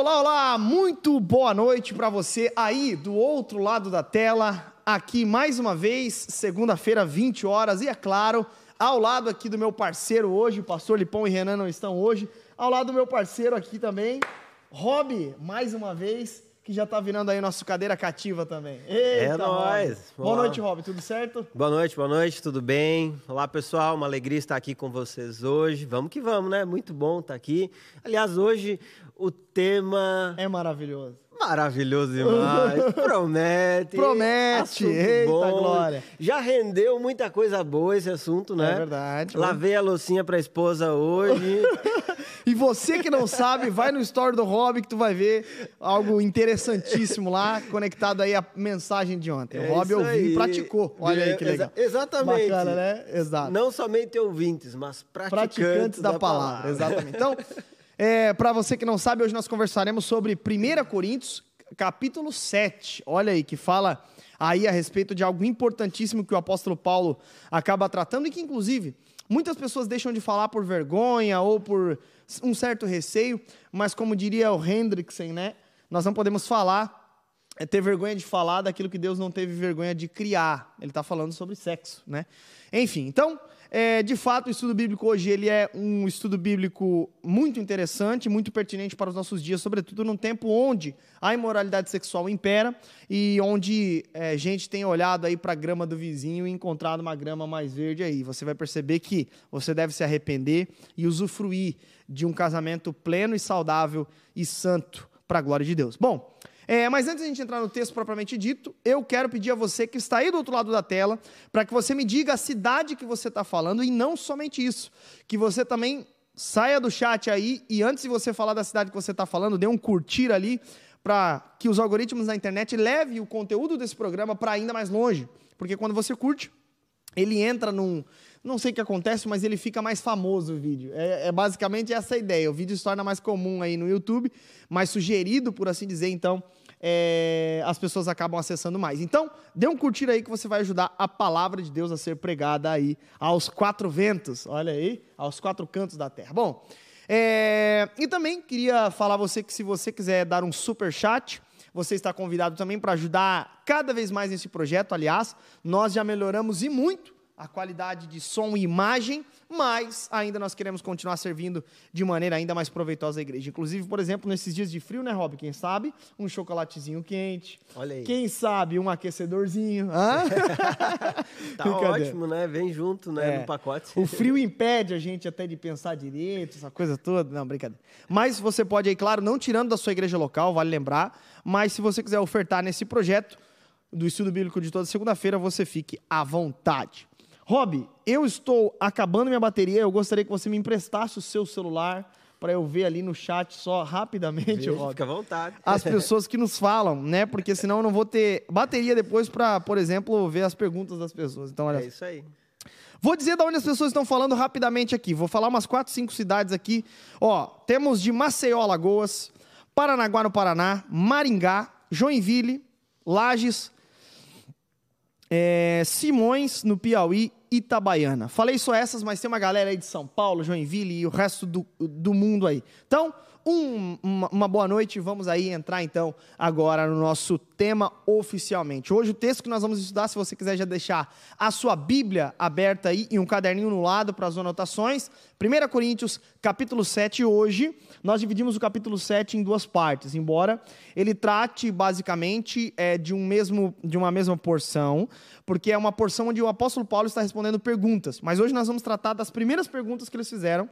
Olá, olá, muito boa noite para você aí do outro lado da tela. Aqui mais uma vez, segunda-feira, 20 horas, e é claro, ao lado aqui do meu parceiro hoje, o pastor Lipão e Renan não estão hoje, ao lado do meu parceiro aqui também, Rob, mais uma vez, que já está virando aí nosso cadeira cativa também. Eita, é nóis. Boa noite, Rob, tudo certo? Boa noite, boa noite, tudo bem? Olá, pessoal, uma alegria estar aqui com vocês hoje. Vamos que vamos, né? Muito bom estar aqui. Aliás, hoje o tema... É maravilhoso. Maravilhoso demais. Promete. Promete. Eita bom. glória. Já rendeu muita coisa boa esse assunto, né? É verdade. Lavei a loucinha para a esposa hoje. E você que não sabe, vai no story do Rob que tu vai ver algo interessantíssimo lá, conectado aí à mensagem de ontem. É o Rob ouviu e praticou. Olha aí que legal. Exa exatamente. Bacana, né? Exato. Não somente ouvintes, mas praticantes, praticantes da, da palavra. palavra. Exatamente. Então, é, para você que não sabe, hoje nós conversaremos sobre 1 Coríntios, capítulo 7. Olha aí, que fala aí a respeito de algo importantíssimo que o apóstolo Paulo acaba tratando e que, inclusive, muitas pessoas deixam de falar por vergonha ou por um certo receio, mas como diria o Hendrickson, né? Nós não podemos falar, é ter vergonha de falar daquilo que Deus não teve vergonha de criar. Ele está falando sobre sexo, né? Enfim, então, é, de fato, o estudo bíblico hoje ele é um estudo bíblico muito interessante, muito pertinente para os nossos dias, sobretudo num tempo onde a imoralidade sexual impera e onde é, gente tem olhado aí para a grama do vizinho e encontrado uma grama mais verde aí. Você vai perceber que você deve se arrepender e usufruir de um casamento pleno e saudável e santo para a glória de Deus. Bom, é, mas antes de a gente entrar no texto propriamente dito, eu quero pedir a você que está aí do outro lado da tela, para que você me diga a cidade que você está falando, e não somente isso, que você também saia do chat aí e antes de você falar da cidade que você está falando, dê um curtir ali, para que os algoritmos da internet levem o conteúdo desse programa para ainda mais longe. Porque quando você curte, ele entra num, não sei o que acontece, mas ele fica mais famoso o vídeo. É, é, basicamente essa a ideia. O vídeo se torna mais comum aí no YouTube, mais sugerido, por assim dizer, então é, as pessoas acabam acessando mais. Então, dê um curtir aí que você vai ajudar a palavra de Deus a ser pregada aí aos quatro ventos. Olha aí, aos quatro cantos da terra. Bom, é, e também queria falar a você que se você quiser dar um super chat, você está convidado também para ajudar cada vez mais nesse projeto. Aliás, nós já melhoramos e muito a qualidade de som e imagem, mas ainda nós queremos continuar servindo de maneira ainda mais proveitosa à igreja. Inclusive, por exemplo, nesses dias de frio, né, Rob? Quem sabe, um chocolatezinho quente. Olha aí. Quem sabe, um aquecedorzinho. tá ótimo, né? Vem junto, né, é. no pacote. O frio impede a gente até de pensar direito, essa coisa toda. Não, brincadeira. Mas você pode aí, claro, não tirando da sua igreja local, vale lembrar, mas se você quiser ofertar nesse projeto do estudo bíblico de toda segunda-feira, você fique à vontade. Rob, eu estou acabando minha bateria, eu gostaria que você me emprestasse o seu celular para eu ver ali no chat só rapidamente, Rob. Fica à vontade. As pessoas que nos falam, né? Porque senão eu não vou ter bateria depois para, por exemplo, ver as perguntas das pessoas. Então, olha. É isso aí. Vou dizer de onde as pessoas estão falando rapidamente aqui. Vou falar umas quatro, cinco cidades aqui. Ó, temos de Maceió, Alagoas, Paranaguá, no Paraná, Maringá, Joinville, Lages, é, Simões, no Piauí Itabaiana. Falei só essas, mas tem uma galera aí de São Paulo, Joinville e o resto do, do mundo aí. Então, um, uma, uma, boa noite. Vamos aí entrar então agora no nosso tema oficialmente. Hoje o texto que nós vamos estudar, se você quiser já deixar a sua Bíblia aberta aí e um caderninho no lado para as anotações. 1 Coríntios, capítulo 7, hoje nós dividimos o capítulo 7 em duas partes, embora ele trate basicamente é, de, um mesmo, de uma mesma porção, porque é uma porção onde o apóstolo Paulo está respondendo perguntas. Mas hoje nós vamos tratar das primeiras perguntas que eles fizeram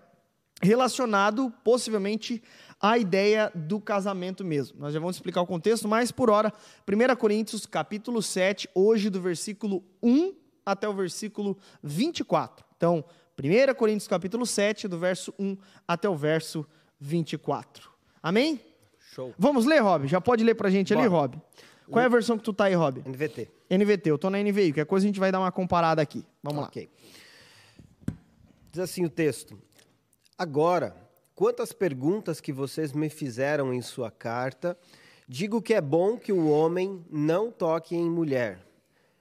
relacionado possivelmente à ideia do casamento mesmo. Nós já vamos explicar o contexto, mas por hora, 1 Coríntios capítulo 7, hoje do versículo 1 até o versículo 24. Então, 1 Coríntios capítulo 7, do verso 1 até o verso 24. Amém? Show. Vamos ler, Rob? Já pode ler pra gente Bora. ali, Rob? Qual é a versão que tu tá aí, Rob? NVT. NVT, eu tô na NVI, qualquer coisa a gente vai dar uma comparada aqui. Vamos okay. lá. Diz assim o texto: Agora, quantas perguntas que vocês me fizeram em sua carta, digo que é bom que o homem não toque em mulher.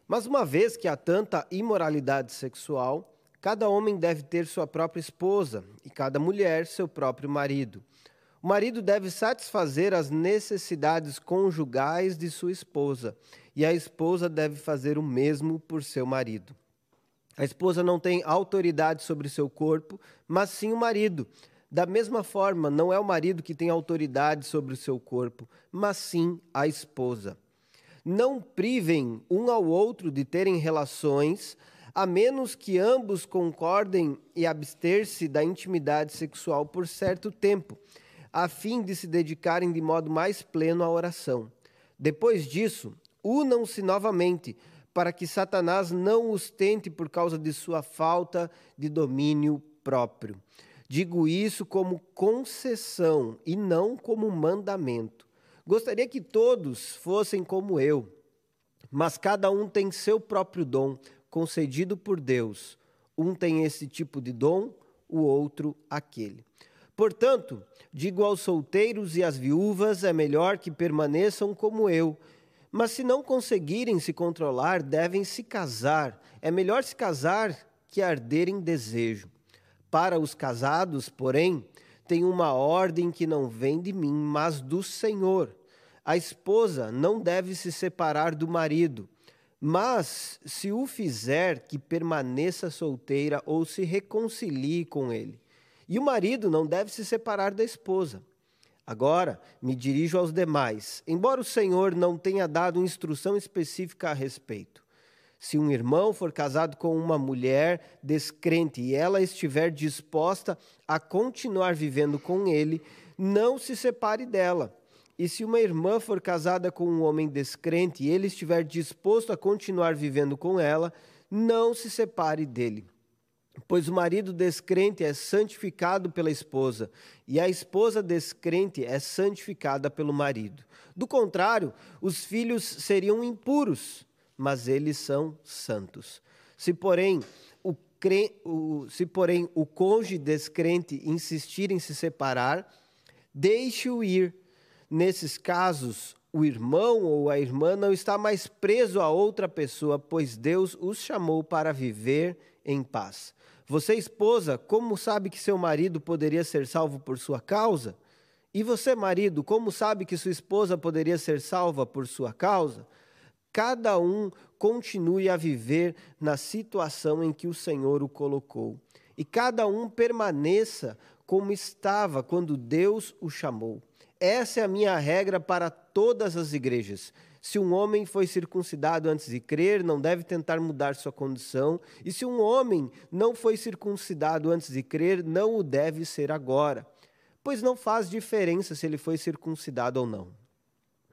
Mas uma vez que há tanta imoralidade sexual, cada homem deve ter sua própria esposa e cada mulher seu próprio marido. O marido deve satisfazer as necessidades conjugais de sua esposa, e a esposa deve fazer o mesmo por seu marido. A esposa não tem autoridade sobre seu corpo, mas sim o marido. Da mesma forma, não é o marido que tem autoridade sobre o seu corpo, mas sim a esposa. Não privem um ao outro de terem relações, a menos que ambos concordem e abster-se da intimidade sexual por certo tempo, a fim de se dedicarem de modo mais pleno à oração. Depois disso, unam-se novamente, para que Satanás não os tente por causa de sua falta de domínio próprio. Digo isso como concessão e não como mandamento. Gostaria que todos fossem como eu, mas cada um tem seu próprio dom, concedido por Deus. Um tem esse tipo de dom, o outro aquele. Portanto, digo aos solteiros e às viúvas: é melhor que permaneçam como eu. Mas se não conseguirem se controlar, devem se casar. É melhor se casar que arder em desejo. Para os casados, porém, tem uma ordem que não vem de mim, mas do Senhor. A esposa não deve se separar do marido, mas se o fizer, que permaneça solteira ou se reconcilie com ele. E o marido não deve se separar da esposa. Agora me dirijo aos demais, embora o Senhor não tenha dado instrução específica a respeito. Se um irmão for casado com uma mulher descrente e ela estiver disposta a continuar vivendo com ele, não se separe dela. E se uma irmã for casada com um homem descrente e ele estiver disposto a continuar vivendo com ela, não se separe dele. Pois o marido descrente é santificado pela esposa, e a esposa descrente é santificada pelo marido. Do contrário, os filhos seriam impuros mas eles são santos. Se, porém, o, cre... o... se, porém, o cônjuge descrente insistir em se separar, deixe-o ir. Nesses casos, o irmão ou a irmã não está mais preso a outra pessoa, pois Deus os chamou para viver em paz. Você, esposa, como sabe que seu marido poderia ser salvo por sua causa? E você, marido, como sabe que sua esposa poderia ser salva por sua causa? Cada um continue a viver na situação em que o Senhor o colocou. E cada um permaneça como estava quando Deus o chamou. Essa é a minha regra para todas as igrejas. Se um homem foi circuncidado antes de crer, não deve tentar mudar sua condição. E se um homem não foi circuncidado antes de crer, não o deve ser agora. Pois não faz diferença se ele foi circuncidado ou não.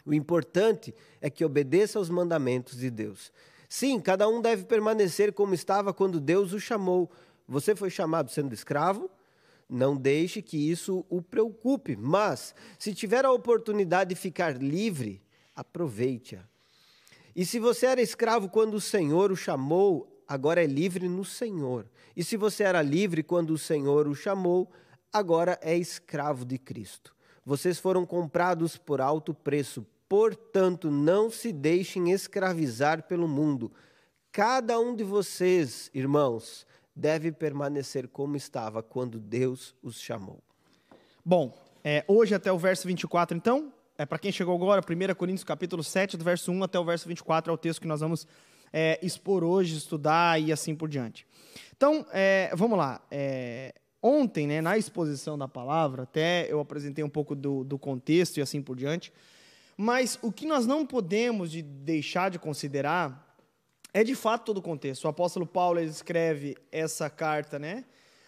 O importante é que obedeça aos mandamentos de Deus. Sim, cada um deve permanecer como estava quando Deus o chamou. Você foi chamado sendo escravo? Não deixe que isso o preocupe, mas se tiver a oportunidade de ficar livre, aproveite-a. E se você era escravo quando o Senhor o chamou, agora é livre no Senhor. E se você era livre quando o Senhor o chamou, agora é escravo de Cristo. Vocês foram comprados por alto preço. Portanto, não se deixem escravizar pelo mundo. Cada um de vocês, irmãos, deve permanecer como estava quando Deus os chamou. Bom, é, hoje até o verso 24, então, é para quem chegou agora, 1 Coríntios capítulo 7, do verso 1 até o verso 24, é o texto que nós vamos é, expor hoje, estudar e assim por diante. Então, é, vamos lá. É, ontem, né, na exposição da palavra, até eu apresentei um pouco do, do contexto e assim por diante. Mas o que nós não podemos de deixar de considerar é de fato todo o contexto. O apóstolo Paulo escreve essa carta né,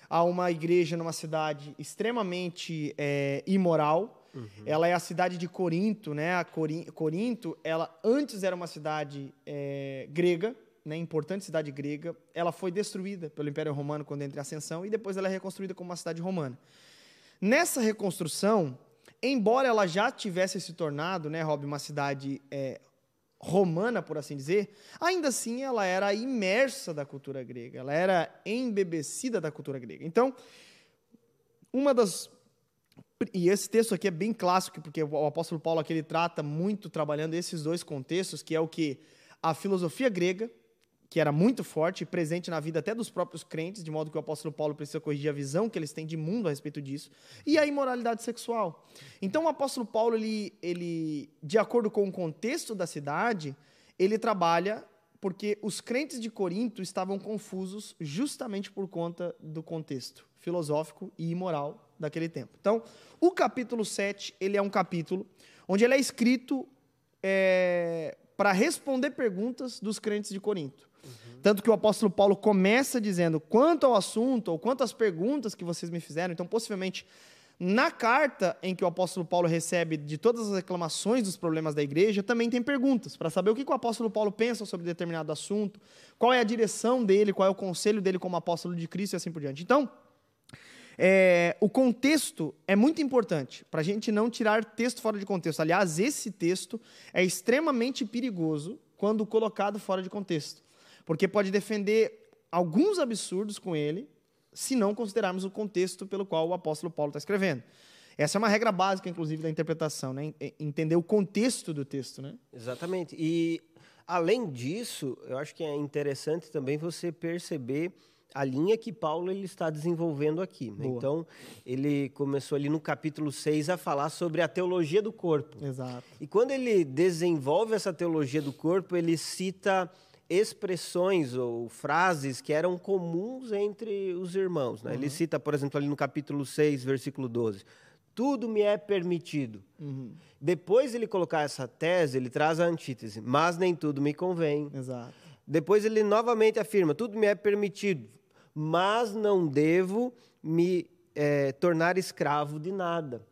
a uma igreja numa cidade extremamente é, imoral. Uhum. Ela é a cidade de Corinto, né? A Corinto, ela antes era uma cidade é, grega, né, importante cidade grega. Ela foi destruída pelo Império Romano quando entra em ascensão e depois ela é reconstruída como uma cidade romana. Nessa reconstrução, embora ela já tivesse se tornado, né, Rob, uma cidade é, romana, por assim dizer, ainda assim ela era imersa da cultura grega, ela era embebecida da cultura grega. Então, uma das e esse texto aqui é bem clássico, porque o apóstolo Paulo aqui ele trata muito trabalhando esses dois contextos, que é o que a filosofia grega que era muito forte e presente na vida até dos próprios crentes, de modo que o apóstolo Paulo precisa corrigir a visão que eles têm de mundo a respeito disso, e a imoralidade sexual. Então o apóstolo Paulo, ele, ele de acordo com o contexto da cidade, ele trabalha porque os crentes de Corinto estavam confusos justamente por conta do contexto filosófico e imoral daquele tempo. Então, o capítulo 7, ele é um capítulo onde ele é escrito é, para responder perguntas dos crentes de Corinto. Tanto que o apóstolo Paulo começa dizendo: quanto ao assunto, ou quanto às perguntas que vocês me fizeram, então possivelmente na carta em que o apóstolo Paulo recebe de todas as reclamações dos problemas da igreja, também tem perguntas, para saber o que o apóstolo Paulo pensa sobre determinado assunto, qual é a direção dele, qual é o conselho dele como apóstolo de Cristo e assim por diante. Então, é, o contexto é muito importante para a gente não tirar texto fora de contexto. Aliás, esse texto é extremamente perigoso quando colocado fora de contexto, porque pode defender alguns absurdos com ele, se não considerarmos o contexto pelo qual o apóstolo Paulo está escrevendo. Essa é uma regra básica, inclusive, da interpretação, né? entender o contexto do texto. Né? Exatamente. E, além disso, eu acho que é interessante também você perceber a linha que Paulo ele está desenvolvendo aqui. Né? Então, ele começou ali no capítulo 6 a falar sobre a teologia do corpo. Exato. E quando ele desenvolve essa teologia do corpo, ele cita expressões ou frases que eram comuns entre os irmãos. Né? Uhum. Ele cita, por exemplo, ali no capítulo 6, versículo 12: Tudo me é permitido. Uhum. Depois ele colocar essa tese, ele traz a antítese: Mas nem tudo me convém. Exato. Depois ele novamente afirma: Tudo me é permitido, mas não devo me é, tornar escravo de nada.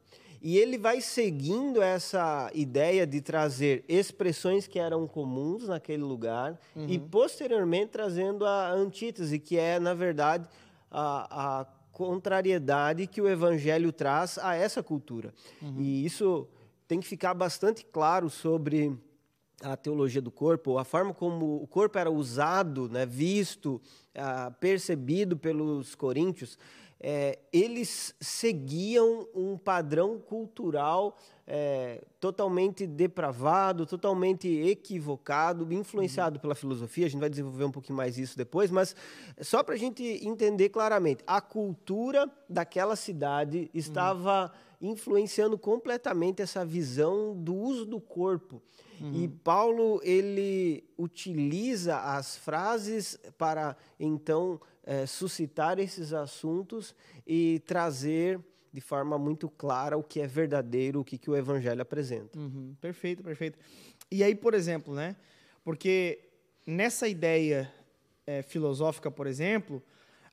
E ele vai seguindo essa ideia de trazer expressões que eram comuns naquele lugar uhum. e posteriormente trazendo a antítese, que é, na verdade, a, a contrariedade que o evangelho traz a essa cultura. Uhum. E isso tem que ficar bastante claro sobre a teologia do corpo, a forma como o corpo era usado, né, visto, ah, percebido pelos coríntios, é, eles seguiam um padrão cultural é, totalmente depravado, totalmente equivocado, influenciado uhum. pela filosofia. A gente vai desenvolver um pouquinho mais isso depois, mas só para a gente entender claramente, a cultura daquela cidade estava uhum. influenciando completamente essa visão do uso do corpo. Uhum. E Paulo ele utiliza as frases para então é, suscitar esses assuntos e trazer de forma muito clara o que é verdadeiro, o que, que o evangelho apresenta. Uhum, perfeito, perfeito. E aí, por exemplo, né? Porque nessa ideia é, filosófica, por exemplo,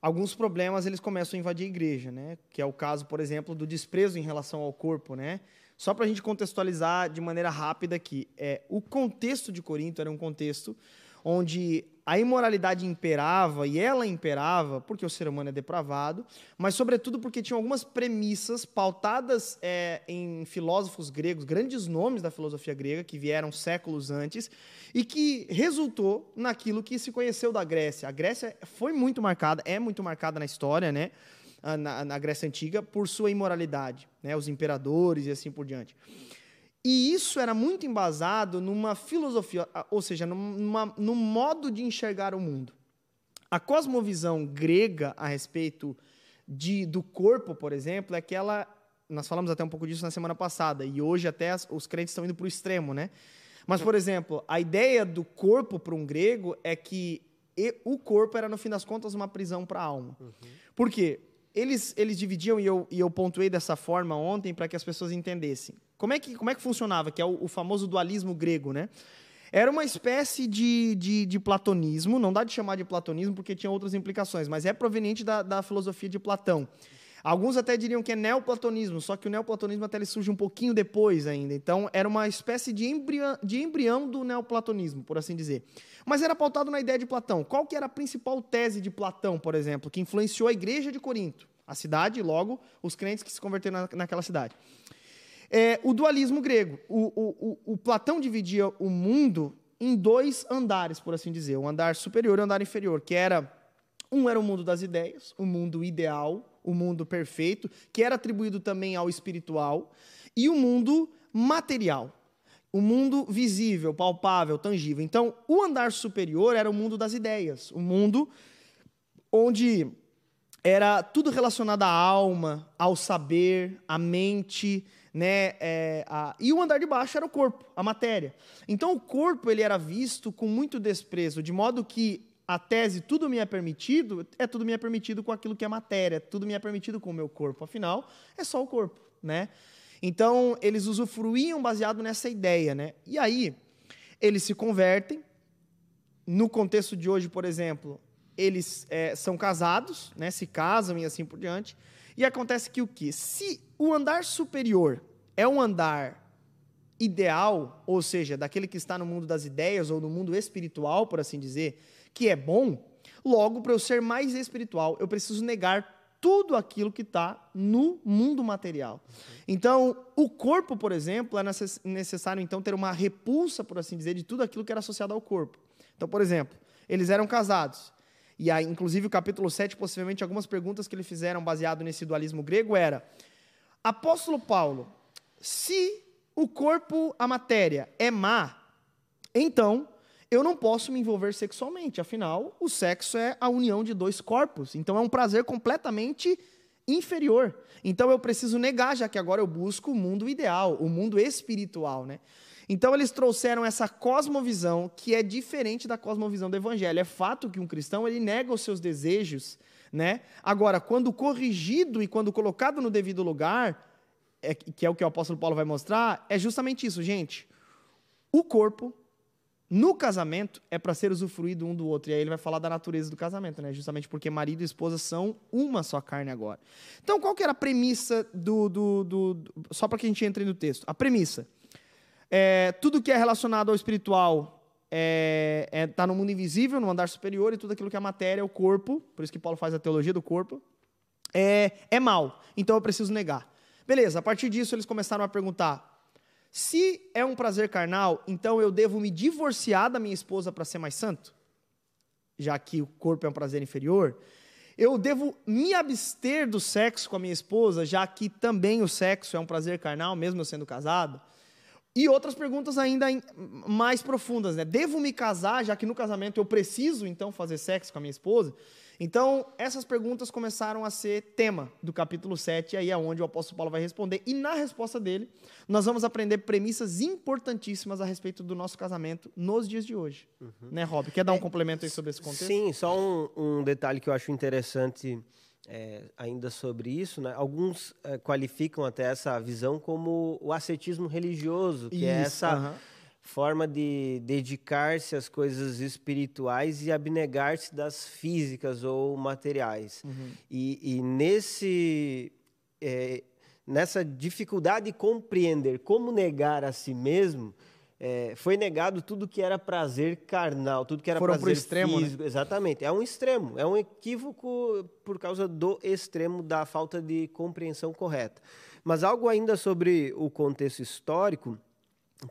alguns problemas eles começam a invadir a igreja, né? Que é o caso, por exemplo, do desprezo em relação ao corpo, né? Só para a gente contextualizar de maneira rápida aqui, é, o contexto de Corinto era um contexto onde a imoralidade imperava, e ela imperava porque o ser humano é depravado, mas sobretudo porque tinha algumas premissas pautadas é, em filósofos gregos, grandes nomes da filosofia grega, que vieram séculos antes, e que resultou naquilo que se conheceu da Grécia. A Grécia foi muito marcada, é muito marcada na história, né? Na, na Grécia Antiga, por sua imoralidade, né? os imperadores e assim por diante. E isso era muito embasado numa filosofia, ou seja, numa, num modo de enxergar o mundo. A cosmovisão grega a respeito de, do corpo, por exemplo, é que ela. Nós falamos até um pouco disso na semana passada, e hoje até as, os crentes estão indo para o extremo, né? Mas, por exemplo, a ideia do corpo para um grego é que o corpo era, no fim das contas, uma prisão para a alma. Uhum. Por quê? Eles, eles dividiam, e eu, e eu pontuei dessa forma ontem para que as pessoas entendessem. Como é que, como é que funcionava? Que é o, o famoso dualismo grego, né? Era uma espécie de, de, de, platonismo, não dá de chamar de platonismo porque tinha outras implicações, mas é proveniente da, da filosofia de Platão. Alguns até diriam que é neoplatonismo, só que o neoplatonismo até ele surge um pouquinho depois ainda. Então, era uma espécie de embrião, de embrião do neoplatonismo, por assim dizer. Mas era pautado na ideia de Platão. Qual que era a principal tese de Platão, por exemplo, que influenciou a igreja de Corinto? A cidade e, logo, os crentes que se converteram na, naquela cidade. É, o dualismo grego. O, o, o, Platão dividia o mundo em dois andares, por assim dizer. O andar superior e o andar inferior, que era... Um era o mundo das ideias, o mundo ideal, o mundo perfeito, que era atribuído também ao espiritual, e o mundo material, o mundo visível, palpável, tangível. Então, o andar superior era o mundo das ideias, o mundo onde era tudo relacionado à alma, ao saber, à mente, né? É, a... E o andar de baixo era o corpo, a matéria. Então, o corpo ele era visto com muito desprezo, de modo que a tese tudo me é permitido é tudo me é permitido com aquilo que é matéria, tudo me é permitido com o meu corpo. Afinal, é só o corpo, né? Então, eles usufruíam baseado nessa ideia, né? E aí, eles se convertem. No contexto de hoje, por exemplo, eles é, são casados, né? Se casam e assim por diante. E acontece que o que? Se o andar superior é um andar ideal, ou seja, daquele que está no mundo das ideias ou no mundo espiritual, por assim dizer, que é bom, logo para eu ser mais espiritual, eu preciso negar tudo aquilo que está no mundo material. Então, o corpo, por exemplo, é necessário então ter uma repulsa, por assim dizer, de tudo aquilo que era associado ao corpo. Então, por exemplo, eles eram casados. E aí, inclusive, o capítulo 7, possivelmente, algumas perguntas que eles fizeram baseado nesse dualismo grego era: Apóstolo Paulo, se o corpo, a matéria, é má, então eu não posso me envolver sexualmente. Afinal, o sexo é a união de dois corpos. Então é um prazer completamente inferior. Então eu preciso negar, já que agora eu busco o mundo ideal, o mundo espiritual, né? Então eles trouxeram essa cosmovisão que é diferente da cosmovisão do evangelho. É fato que um cristão ele nega os seus desejos, né? Agora, quando corrigido e quando colocado no devido lugar, é, que é o que o apóstolo Paulo vai mostrar, é justamente isso, gente. O corpo no casamento é para ser usufruído um do outro. E aí ele vai falar da natureza do casamento, né? Justamente porque marido e esposa são uma só carne agora. Então, qual que era a premissa do. do, do, do só para que a gente entre no texto. A premissa. É, tudo que é relacionado ao espiritual é, é, tá no mundo invisível, no andar superior, e tudo aquilo que é matéria, o corpo, por isso que Paulo faz a teologia do corpo, é, é mal. Então eu preciso negar. Beleza, a partir disso eles começaram a perguntar: se é um prazer carnal, então eu devo me divorciar da minha esposa para ser mais santo? Já que o corpo é um prazer inferior. Eu devo me abster do sexo com a minha esposa, já que também o sexo é um prazer carnal, mesmo eu sendo casado? E outras perguntas ainda mais profundas, né? Devo me casar, já que no casamento eu preciso então fazer sexo com a minha esposa? Então, essas perguntas começaram a ser tema do capítulo 7, e aí é onde o apóstolo Paulo vai responder. E na resposta dele, nós vamos aprender premissas importantíssimas a respeito do nosso casamento nos dias de hoje. Uhum. Né, Rob? Quer dar um é, complemento aí sobre esse contexto? Sim, só um, um detalhe que eu acho interessante é, ainda sobre isso. Né? Alguns é, qualificam até essa visão como o ascetismo religioso, que é isso, é essa. Uhum forma de dedicar-se às coisas espirituais e abnegar-se das físicas ou materiais. Uhum. E, e, nesse é, nessa dificuldade de compreender como negar a si mesmo, é, foi negado tudo que era prazer carnal, tudo que era Foram prazer extremo, né? físico. Né? Exatamente. É um extremo, é um equívoco por causa do extremo da falta de compreensão correta. Mas algo ainda sobre o contexto histórico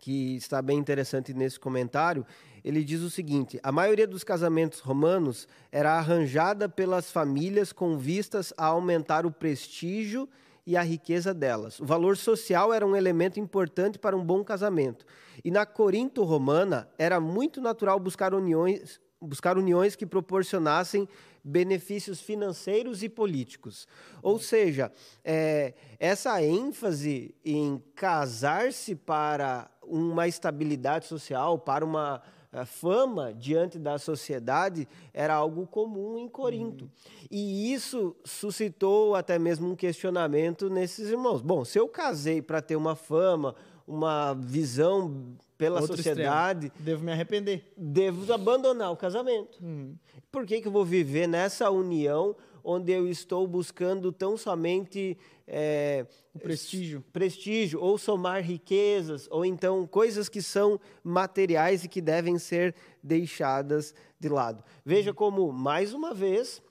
que está bem interessante nesse comentário, ele diz o seguinte: a maioria dos casamentos romanos era arranjada pelas famílias com vistas a aumentar o prestígio e a riqueza delas. O valor social era um elemento importante para um bom casamento. E na Corinto romana era muito natural buscar uniões, buscar uniões que proporcionassem benefícios financeiros e políticos. Ou seja, é, essa ênfase em casar-se para uma estabilidade social, para uma fama diante da sociedade era algo comum em Corinto. Uhum. E isso suscitou até mesmo um questionamento nesses irmãos. Bom, se eu casei para ter uma fama, uma visão pela Outro sociedade. Extremo. Devo me arrepender. Devo abandonar o casamento. Uhum. Por que, que eu vou viver nessa união onde eu estou buscando tão somente é, prestígio. prestígio, ou somar riquezas, ou então coisas que são materiais e que devem ser deixadas de lado. Veja como, mais uma vez,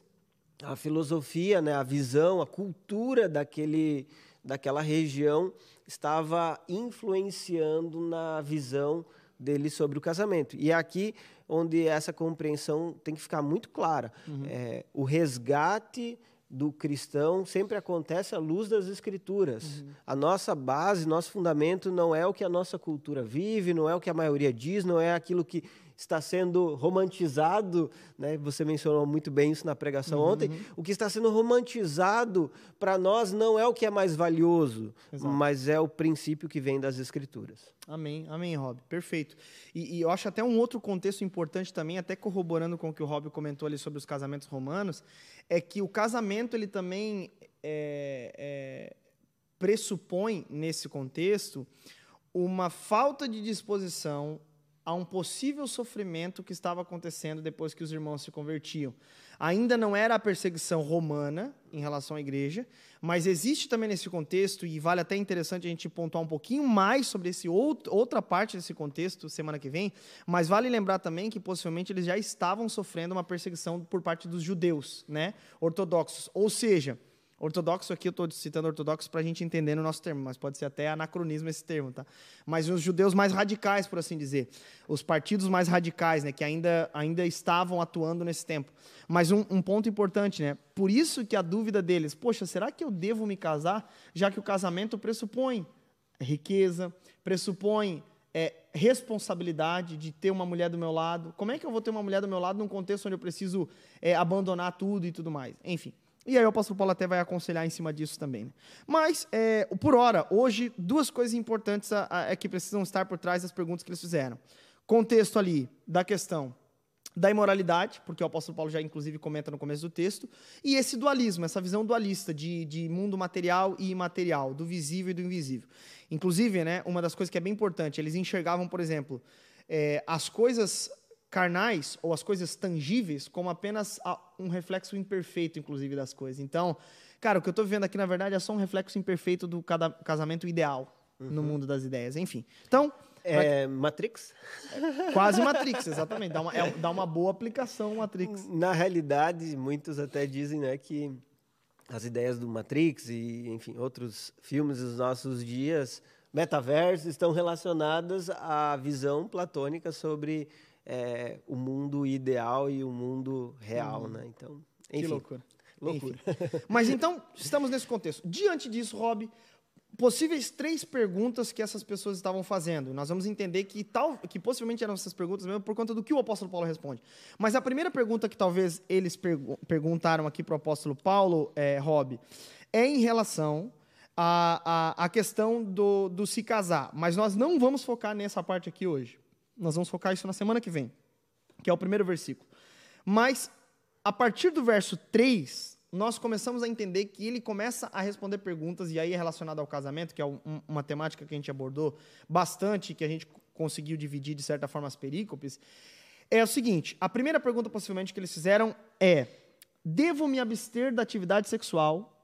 a filosofia, né, a visão, a cultura daquele, daquela região estava influenciando na visão dele sobre o casamento. E é aqui onde essa compreensão tem que ficar muito clara. Uhum. É, o resgate do cristão sempre acontece à luz das escrituras. Uhum. A nossa base, nosso fundamento não é o que a nossa cultura vive, não é o que a maioria diz, não é aquilo que está sendo romantizado, né? Você mencionou muito bem isso na pregação uhum. ontem. O que está sendo romantizado para nós não é o que é mais valioso, Exato. mas é o princípio que vem das escrituras. Amém, amém, Rob. Perfeito. E, e, eu acho até um outro contexto importante também, até corroborando com o que o Rob comentou ali sobre os casamentos romanos, é que o casamento ele também é, é, pressupõe nesse contexto uma falta de disposição a um possível sofrimento que estava acontecendo depois que os irmãos se convertiam. Ainda não era a perseguição romana em relação à igreja, mas existe também nesse contexto, e vale até interessante a gente pontuar um pouquinho mais sobre esse outro, outra parte desse contexto semana que vem, mas vale lembrar também que possivelmente eles já estavam sofrendo uma perseguição por parte dos judeus, né, ortodoxos. Ou seja, Ortodoxo aqui, eu estou citando ortodoxo para a gente entender no nosso termo, mas pode ser até anacronismo esse termo, tá? Mas os judeus mais radicais, por assim dizer. Os partidos mais radicais, né? Que ainda, ainda estavam atuando nesse tempo. Mas um, um ponto importante, né? Por isso que a dúvida deles, poxa, será que eu devo me casar, já que o casamento pressupõe riqueza, pressupõe é, responsabilidade de ter uma mulher do meu lado. Como é que eu vou ter uma mulher do meu lado num contexto onde eu preciso é, abandonar tudo e tudo mais? Enfim. E aí o apóstolo Paulo até vai aconselhar em cima disso também. Né? Mas, é, por hora, hoje, duas coisas importantes a, a, é que precisam estar por trás das perguntas que eles fizeram. Contexto ali da questão da imoralidade, porque o apóstolo Paulo já inclusive comenta no começo do texto, e esse dualismo, essa visão dualista de, de mundo material e imaterial, do visível e do invisível. Inclusive, né, uma das coisas que é bem importante, eles enxergavam, por exemplo, é, as coisas carnais ou as coisas tangíveis como apenas um reflexo imperfeito, inclusive, das coisas. Então, cara, o que eu estou vivendo aqui, na verdade, é só um reflexo imperfeito do casamento ideal uhum. no mundo das ideias. Enfim. Então. É Matrix? Quase Matrix, exatamente. Dá uma, é, dá uma boa aplicação Matrix. Na realidade, muitos até dizem né, que as ideias do Matrix e, enfim, outros filmes dos nossos dias, metaverso, estão relacionadas à visão platônica sobre é, o mundo ideal e o mundo real, hum. né? Então, enfim. Que loucura. Loucura. Mas então, estamos nesse contexto. Diante disso, Rob, possíveis três perguntas que essas pessoas estavam fazendo. Nós vamos entender que tal, que possivelmente eram essas perguntas mesmo por conta do que o apóstolo Paulo responde. Mas a primeira pergunta que talvez eles pergu perguntaram aqui para o apóstolo Paulo, é, Rob, é em relação à, à, à questão do, do se casar. Mas nós não vamos focar nessa parte aqui hoje. Nós vamos focar isso na semana que vem, que é o primeiro versículo. Mas, a partir do verso 3, nós começamos a entender que ele começa a responder perguntas, e aí é relacionado ao casamento, que é um, uma temática que a gente abordou bastante, que a gente conseguiu dividir, de certa forma, as perícopes. É o seguinte: a primeira pergunta, possivelmente, que eles fizeram é: devo me abster da atividade sexual,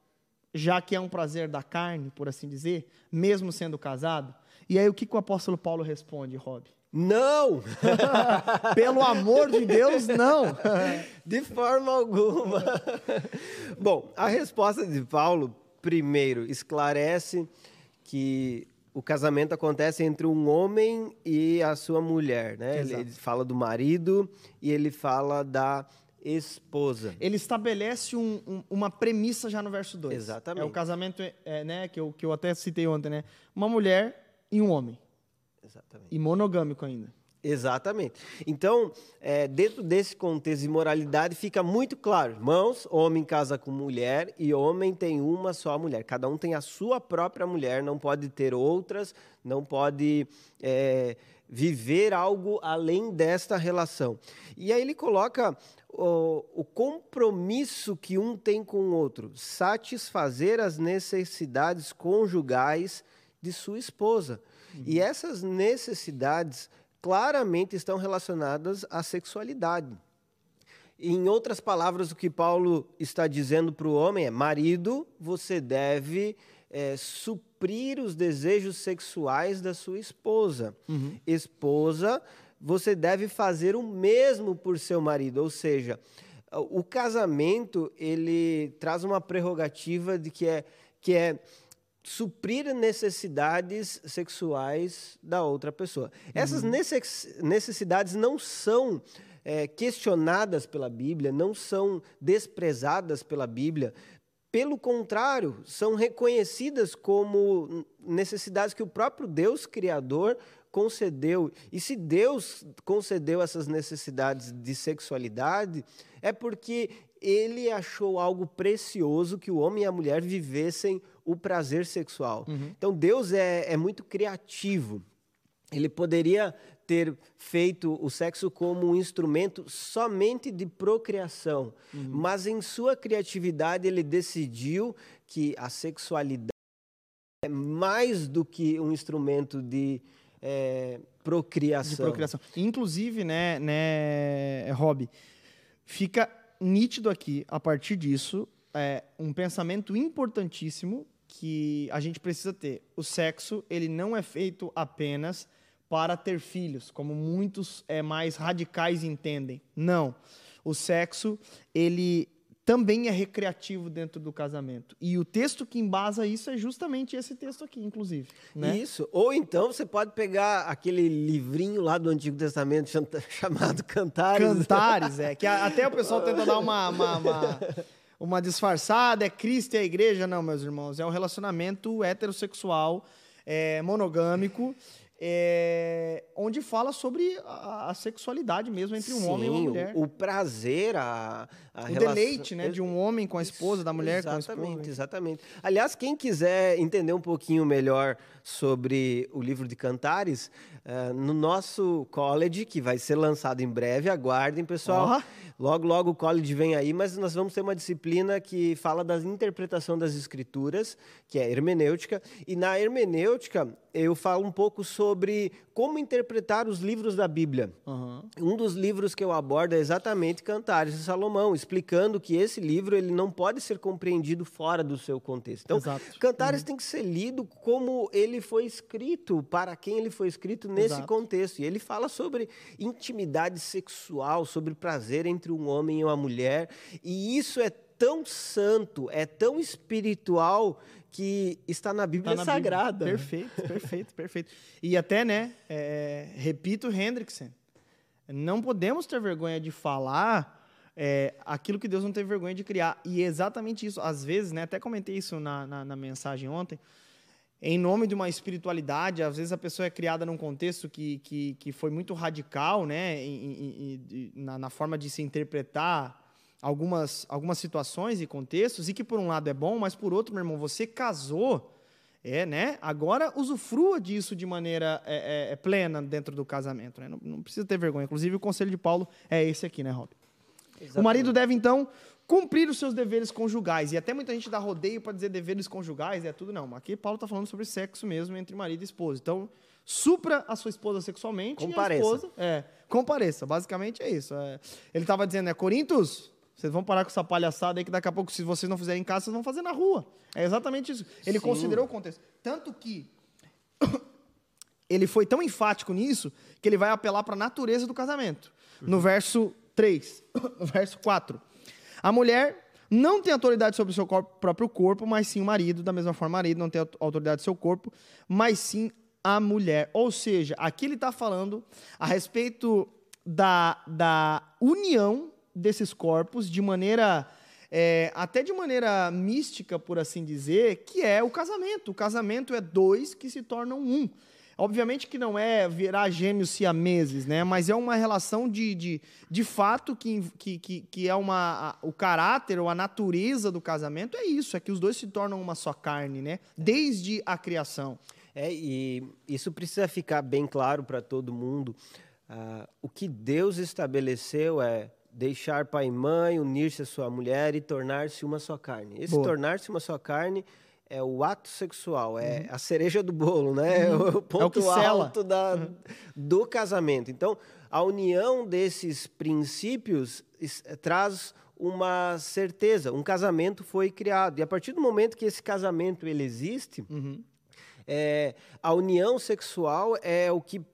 já que é um prazer da carne, por assim dizer, mesmo sendo casado? E aí, o que, que o apóstolo Paulo responde, Rob? Não! Pelo amor de Deus, não! de forma alguma. Bom, a resposta de Paulo, primeiro, esclarece que o casamento acontece entre um homem e a sua mulher, né? Ele, ele fala do marido e ele fala da esposa. Ele estabelece um, um, uma premissa já no verso 2. Exatamente. É o casamento, é, né, que eu, que eu até citei ontem, né? Uma mulher e um homem. Exatamente. E monogâmico ainda. Exatamente. Então, é, dentro desse contexto de moralidade, fica muito claro: irmãos, homem casa com mulher e homem tem uma só mulher. Cada um tem a sua própria mulher, não pode ter outras, não pode é, viver algo além desta relação. E aí ele coloca o, o compromisso que um tem com o outro, satisfazer as necessidades conjugais de sua esposa. E essas necessidades claramente estão relacionadas à sexualidade. Em outras palavras, o que Paulo está dizendo para o homem é: marido, você deve é, suprir os desejos sexuais da sua esposa. Uhum. Esposa, você deve fazer o mesmo por seu marido. Ou seja, o casamento ele traz uma prerrogativa de que é que é suprir necessidades sexuais da outra pessoa. Uhum. Essas necessidades não são é, questionadas pela Bíblia, não são desprezadas pela Bíblia, pelo contrário, são reconhecidas como necessidades que o próprio Deus Criador concedeu. E se Deus concedeu essas necessidades de sexualidade, é porque ele achou algo precioso que o homem e a mulher vivessem o prazer sexual. Uhum. Então Deus é, é muito criativo. Ele poderia ter feito o sexo como um instrumento somente de procriação, uhum. mas em sua criatividade ele decidiu que a sexualidade é mais do que um instrumento de é, procriação. De procriação. Inclusive, né, né, Rob, fica nítido aqui, a partir disso, é, um pensamento importantíssimo que a gente precisa ter. O sexo, ele não é feito apenas para ter filhos, como muitos é, mais radicais entendem. Não. O sexo, ele também é recreativo dentro do casamento. E o texto que embasa isso é justamente esse texto aqui, inclusive. Né? Isso. Ou então você pode pegar aquele livrinho lá do Antigo Testamento chamado Cantares. Cantares, é. Que até o pessoal tenta dar uma, uma, uma, uma disfarçada, é Cristo e a igreja. Não, meus irmãos, é um relacionamento heterossexual, é, monogâmico é, onde fala sobre a, a, sexualidade mesmo entre um Sim, homem e uma mulher. O, o prazer, a, a o relação... deleite né, de um homem com a esposa, da mulher exatamente, com a esposa. Exatamente, exatamente. Aliás, quem quiser entender um pouquinho melhor sobre o livro de Cantares, uh, no nosso college, que vai ser lançado em breve, aguardem, pessoal. Oh. Logo, logo o college vem aí, mas nós vamos ter uma disciplina que fala da interpretação das escrituras, que é hermenêutica. E na hermenêutica, eu falo um pouco sobre como interpretar os livros da Bíblia. Uhum. Um dos livros que eu abordo é exatamente Cantares de Salomão, explicando que esse livro ele não pode ser compreendido fora do seu contexto. Então, Exato. Cantares uhum. tem que ser lido como ele foi escrito, para quem ele foi escrito nesse Exato. contexto. E ele fala sobre intimidade sexual, sobre prazer entre um homem e uma mulher. E isso é tão santo, é tão espiritual que está na Bíblia está na Sagrada. Bíblia. Perfeito, perfeito, perfeito. E até, né, é, repito Hendrickson, não podemos ter vergonha de falar é, aquilo que Deus não teve vergonha de criar. E é exatamente isso. Às vezes, né, até comentei isso na, na, na mensagem ontem, em nome de uma espiritualidade, às vezes a pessoa é criada num contexto que, que, que foi muito radical, né, em, em, na, na forma de se interpretar algumas, algumas situações e contextos, e que por um lado é bom, mas por outro, meu irmão, você casou, é, né? Agora usufrua disso de maneira é, é, é plena dentro do casamento, né? Não, não, precisa ter vergonha. Inclusive, o conselho de Paulo é esse aqui, né, Rob? Exatamente. O marido deve, então, cumprir os seus deveres conjugais. E até muita gente dá rodeio para dizer deveres conjugais, é tudo não. Aqui Paulo está falando sobre sexo mesmo entre marido e esposa. Então, supra a sua esposa sexualmente compareça. e a esposa... É, compareça. Basicamente é isso. É, ele estava dizendo, né, Corintos, vocês vão parar com essa palhaçada aí que daqui a pouco, se vocês não fizerem em casa, vocês vão fazer na rua. É exatamente isso. Ele Sim. considerou o contexto. Tanto que ele foi tão enfático nisso que ele vai apelar para a natureza do casamento. No verso 3, no verso 4. A mulher não tem autoridade sobre o seu próprio corpo, mas sim o marido. Da mesma forma, o marido não tem autoridade sobre o seu corpo, mas sim a mulher. Ou seja, aqui ele está falando a respeito da, da união desses corpos de maneira. É, até de maneira mística, por assim dizer, que é o casamento. O casamento é dois que se tornam um. Obviamente que não é virar gêmeos siameses, né? Mas é uma relação de, de, de fato que, que, que é uma, a, o caráter ou a natureza do casamento é isso, é que os dois se tornam uma só carne, né? Desde a criação. É, e isso precisa ficar bem claro para todo mundo. Uh, o que Deus estabeleceu é deixar pai e mãe, unir-se a sua mulher e tornar-se uma só carne. Esse tornar-se uma só carne é o ato sexual, é uhum. a cereja do bolo, né? Uhum. É o ponto é o alto da, uhum. do casamento. Então, a união desses princípios traz uma certeza. Um casamento foi criado. E a partir do momento que esse casamento ele existe, uhum. é, a união sexual é o que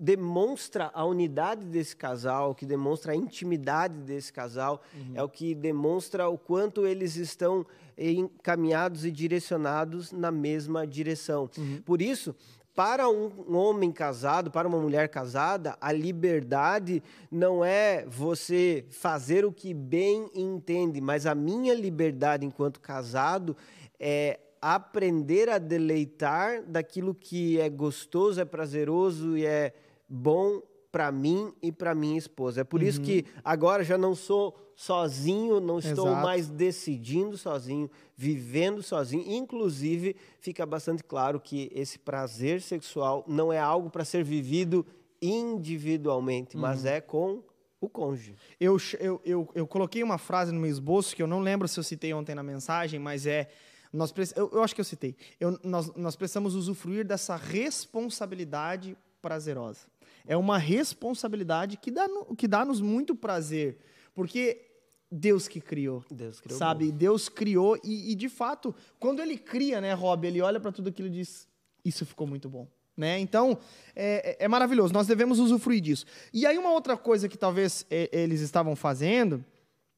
demonstra a unidade desse casal, que demonstra a intimidade desse casal, uhum. é o que demonstra o quanto eles estão encaminhados e direcionados na mesma direção. Uhum. Por isso, para um homem casado, para uma mulher casada, a liberdade não é você fazer o que bem entende, mas a minha liberdade enquanto casado é aprender a deleitar daquilo que é gostoso, é prazeroso e é bom para mim e para minha esposa. É por uhum. isso que agora já não sou sozinho, não estou Exato. mais decidindo sozinho, vivendo sozinho. Inclusive, fica bastante claro que esse prazer sexual não é algo para ser vivido individualmente, uhum. mas é com o cônjuge. Eu, eu, eu, eu coloquei uma frase no meu esboço que eu não lembro se eu citei ontem na mensagem, mas é nós, eu, eu acho que eu citei. Eu, nós, nós precisamos usufruir dessa responsabilidade prazerosa. É uma responsabilidade que dá, que dá-nos muito prazer. Porque Deus que criou. Deus criou. Sabe? Bom. Deus criou e, e, de fato, quando ele cria, né, Rob, ele olha para tudo aquilo e diz: Isso ficou muito bom. Né? Então, é, é, maravilhoso, nós devemos usufruir disso. E aí, uma outra coisa que talvez é, eles estavam fazendo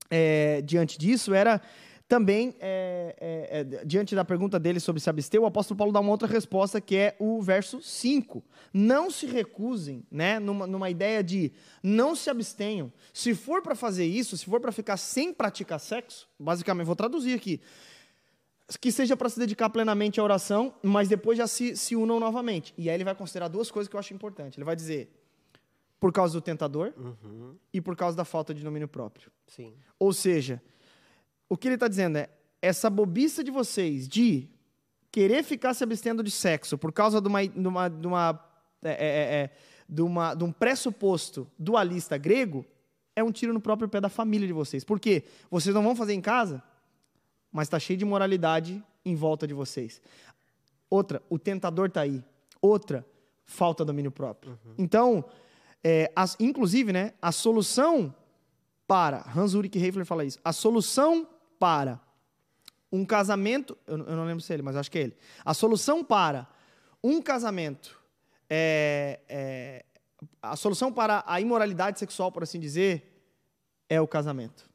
é, diante disso era também, é, é, é, diante da pergunta dele sobre se abster, o apóstolo Paulo dá uma outra resposta, que é o verso 5. Não se recusem, né, numa, numa ideia de não se abstenham. Se for para fazer isso, se for para ficar sem praticar sexo, basicamente, vou traduzir aqui, que seja para se dedicar plenamente à oração, mas depois já se, se unam novamente. E aí ele vai considerar duas coisas que eu acho importantes. Ele vai dizer, por causa do tentador uhum. e por causa da falta de domínio próprio. Sim. Ou seja, o que ele está dizendo é: essa bobiça de vocês de querer ficar se abstendo de sexo por causa de uma, de uma, de uma, é, é, é, é, de uma de um pressuposto dualista grego é um tiro no próprio pé da família de vocês. Por quê? Vocês não vão fazer em casa, mas está cheio de moralidade em volta de vocês. Outra, o tentador está aí. Outra, falta domínio próprio. Uhum. Então, é, as, inclusive, né, a solução para, Hans Ulrich Heifler fala isso, a solução para um casamento, eu, eu não lembro se é ele, mas acho que é ele. A solução para um casamento é, é, a solução para a imoralidade sexual, por assim dizer, é o casamento.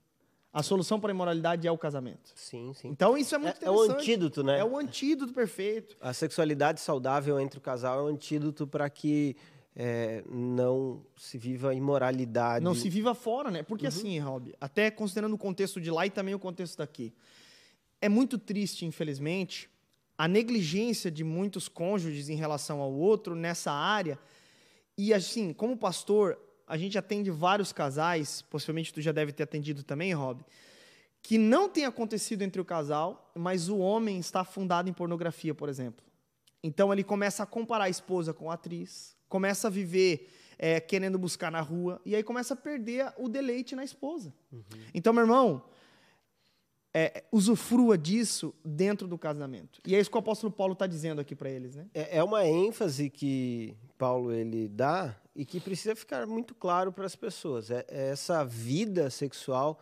A solução para a imoralidade é o casamento. Sim, sim. Então isso é muito é, interessante. É o antídoto, né? É o antídoto perfeito. A sexualidade saudável entre o casal é o antídoto para que é, não se viva imoralidade. Não se viva fora, né? Porque uhum. assim, Rob, até considerando o contexto de lá e também o contexto daqui, é muito triste, infelizmente, a negligência de muitos cônjuges em relação ao outro nessa área. E assim, como pastor, a gente atende vários casais, possivelmente tu já deve ter atendido também, Rob, que não tem acontecido entre o casal, mas o homem está afundado em pornografia, por exemplo. Então ele começa a comparar a esposa com a atriz, começa a viver é, querendo buscar na rua, e aí começa a perder o deleite na esposa. Uhum. Então, meu irmão, é, usufrua disso dentro do casamento. E é isso que o apóstolo Paulo está dizendo aqui para eles. Né? É, é uma ênfase que Paulo ele dá e que precisa ficar muito claro para as pessoas. É, é essa vida sexual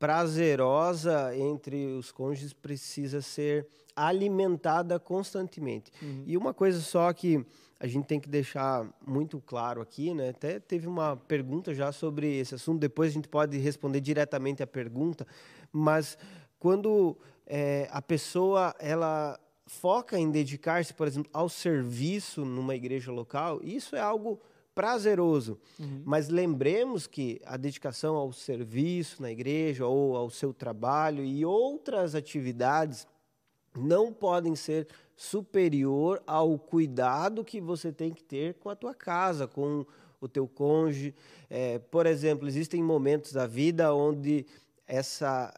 prazerosa entre os cônjuges precisa ser alimentada constantemente. Uhum. E uma coisa só que a gente tem que deixar muito claro aqui, né? Até teve uma pergunta já sobre esse assunto, depois a gente pode responder diretamente a pergunta, mas quando é, a pessoa ela foca em dedicar-se, por exemplo, ao serviço numa igreja local, isso é algo prazeroso. Uhum. Mas lembremos que a dedicação ao serviço na igreja ou ao seu trabalho e outras atividades não podem ser superior ao cuidado que você tem que ter com a tua casa, com o teu cônjuge. É, por exemplo, existem momentos da vida onde essa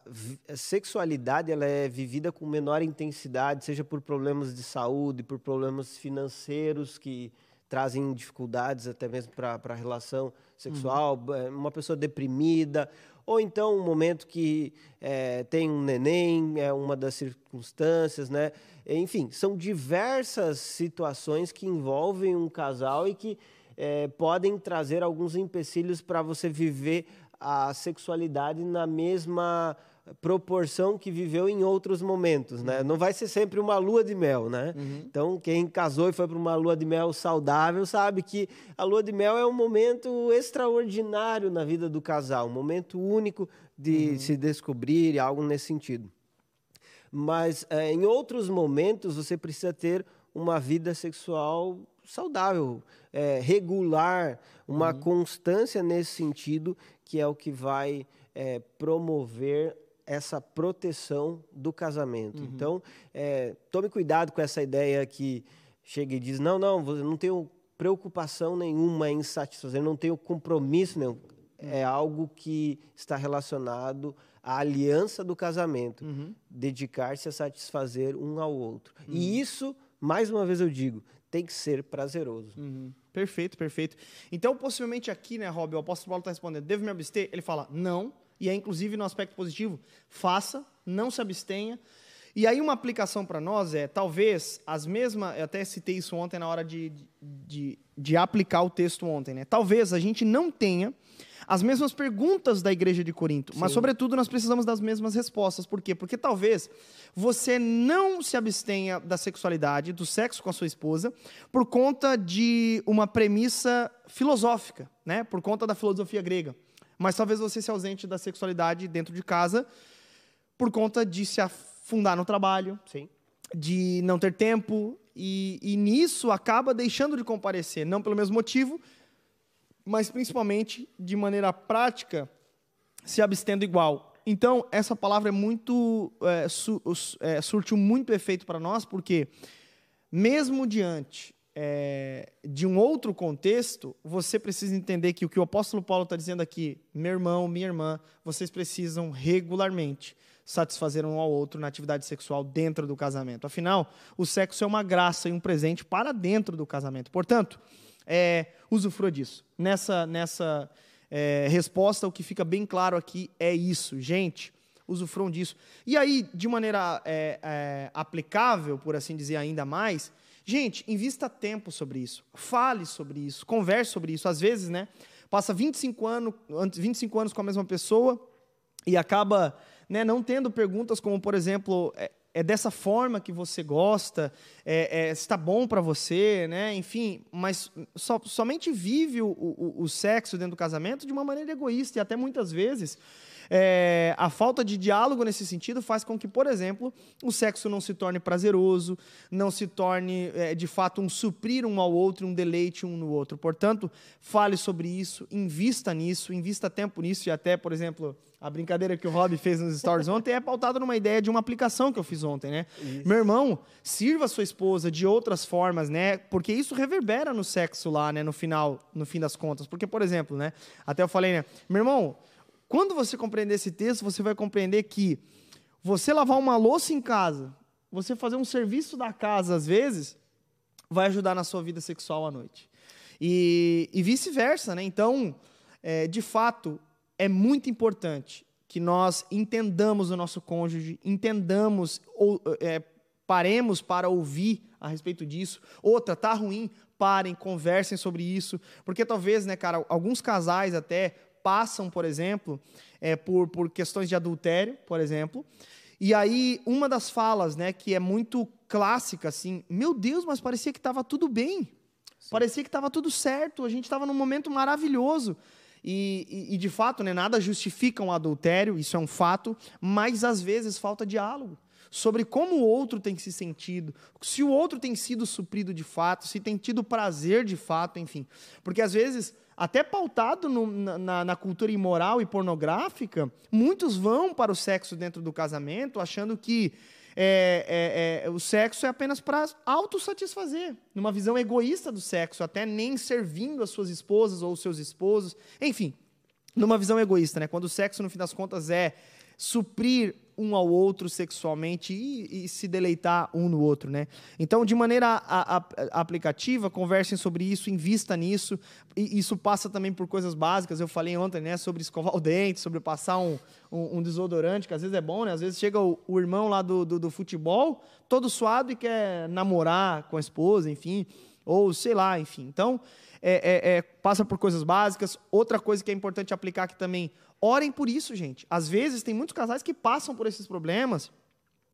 sexualidade ela é vivida com menor intensidade, seja por problemas de saúde, por problemas financeiros que trazem dificuldades até mesmo para a relação sexual, uhum. uma pessoa deprimida, ou então um momento que é, tem um neném, é uma das circunstâncias, né? Enfim, são diversas situações que envolvem um casal e que é, podem trazer alguns empecilhos para você viver a sexualidade na mesma proporção que viveu em outros momentos, né? Uhum. Não vai ser sempre uma lua de mel, né? Uhum. Então, quem casou e foi para uma lua de mel saudável sabe que a lua de mel é um momento extraordinário na vida do casal, um momento único de uhum. se descobrir, algo nesse sentido. Mas é, em outros momentos você precisa ter uma vida sexual saudável, é, regular, uma Uhum. constância nesse sentido, que é o que vai é, promover essa proteção do casamento. Uhum. Então, é, tome cuidado com essa ideia que chega e diz: não, não, eu não tenho preocupação nenhuma em satisfazer, não tenho compromisso nenhum. É algo que está relacionado à aliança do casamento, Uhum. dedicar-se a satisfazer um ao outro. E isso, mais uma vez eu digo, tem que ser prazeroso. Uhum. Perfeito, perfeito. Então, possivelmente aqui, né, Rob, o apóstolo Paulo está respondendo, devo me abster? Ele fala, não, e é inclusive no aspecto positivo, faça, não se abstenha. E aí uma aplicação para nós é, talvez, as mesmas, eu até citei isso ontem na hora de, de, de aplicar o texto ontem, né? Talvez a gente não tenha as mesmas perguntas da igreja de Corinto, mas, Sim. sobretudo, nós precisamos das mesmas respostas. Por quê? Porque talvez você não se abstenha da sexualidade, do sexo com a sua esposa, por conta de uma premissa filosófica, né? por conta da filosofia grega. Mas talvez você se ausente da sexualidade dentro de casa por conta de se afundar no trabalho, Sim. de não ter tempo, e, e nisso acaba deixando de comparecer, não pelo mesmo motivo, mas principalmente de maneira prática, se abstendo igual. Então, essa palavra é muito. É, su, é, surtiu muito efeito para nós, porque, mesmo diante é, de um outro contexto, você precisa entender que o que o apóstolo Paulo está dizendo aqui, meu irmão, minha irmã, vocês precisam regularmente satisfazer um ao outro na atividade sexual dentro do casamento. Afinal, o sexo é uma graça e um presente para dentro do casamento. Portanto, é, usufrua disso. Nessa, nessa é, resposta, o que fica bem claro aqui é isso. Gente, usufruam disso. E aí, de maneira é, é, aplicável, por assim dizer, ainda mais, gente, invista tempo sobre isso. Fale sobre isso, converse sobre isso. Às vezes, né, passa 25 anos, antes- 25 anos com a mesma pessoa e acaba né, não tendo perguntas como, por exemplo, é, é dessa forma que você gosta, é, é, está bom para você, né? Enfim, mas só- somente vive o, o- o sexo dentro do casamento de uma maneira egoísta e até muitas vezes é, a falta de diálogo nesse sentido faz com que, por exemplo, o sexo não se torne prazeroso, não se torne é, de fato um suprir um ao outro, um deleite um no outro. Portanto, fale sobre isso, invista nisso, invista tempo nisso e até, por exemplo, a brincadeira que o Rob fez nos stories ontem é pautada numa ideia de uma aplicação que eu fiz ontem, né? Meu irmão, sirva sua esposa de outras formas, né? Porque isso reverbera no sexo lá, né? No final, no fim das contas. Porque, por exemplo, né? Até eu falei, né? Meu irmão, quando você compreender esse texto, você vai compreender que você lavar uma louça em casa, você fazer um serviço da casa às vezes, vai ajudar na sua vida sexual à noite. E, e vice-versa, né? Então, é, de fato, é muito importante que nós entendamos o nosso cônjuge, entendamos, ou, é, paremos para ouvir a respeito disso. Outra, tá ruim, parem, conversem sobre isso. Porque talvez, né, cara, alguns casais até passam, por exemplo, é, por, por questões de adultério, por exemplo. E aí, uma das falas, né, que é muito clássica, assim, meu Deus, mas parecia que estava tudo bem. Parecia que estava tudo certo, a gente estava num momento maravilhoso. E, e- e, de fato, né, nada justifica um adultério, isso é um fato, mas às vezes falta diálogo sobre como o outro tem se sentido, se o outro tem sido suprido de fato, se tem tido prazer de fato, enfim. Porque às vezes, até pautado no- na, na- cultura imoral e pornográfica, muitos vão para o sexo dentro do casamento achando que é, é, é, o sexo é apenas para autossatisfazer, numa visão egoísta do sexo, até nem servindo as suas esposas ou os seus esposos, enfim, numa visão egoísta, né? Quando o sexo, no fim das contas, é suprir um ao outro sexualmente e, e se deleitar um no outro, né? Então, de maneira a- a- aplicativa, conversem sobre isso, invista nisso. E isso passa também por coisas básicas. Eu falei ontem, né, sobre escovar o dente, sobre passar um, um- um desodorante, que às vezes é bom, né? Às vezes chega o, o irmão lá do, do, do futebol, todo suado e quer namorar com a esposa, enfim, ou sei lá, enfim. Então, é, é- é, passa por coisas básicas. Outra coisa que é importante aplicar aqui também, orem por isso, gente. Às vezes tem muitos casais que passam por esses problemas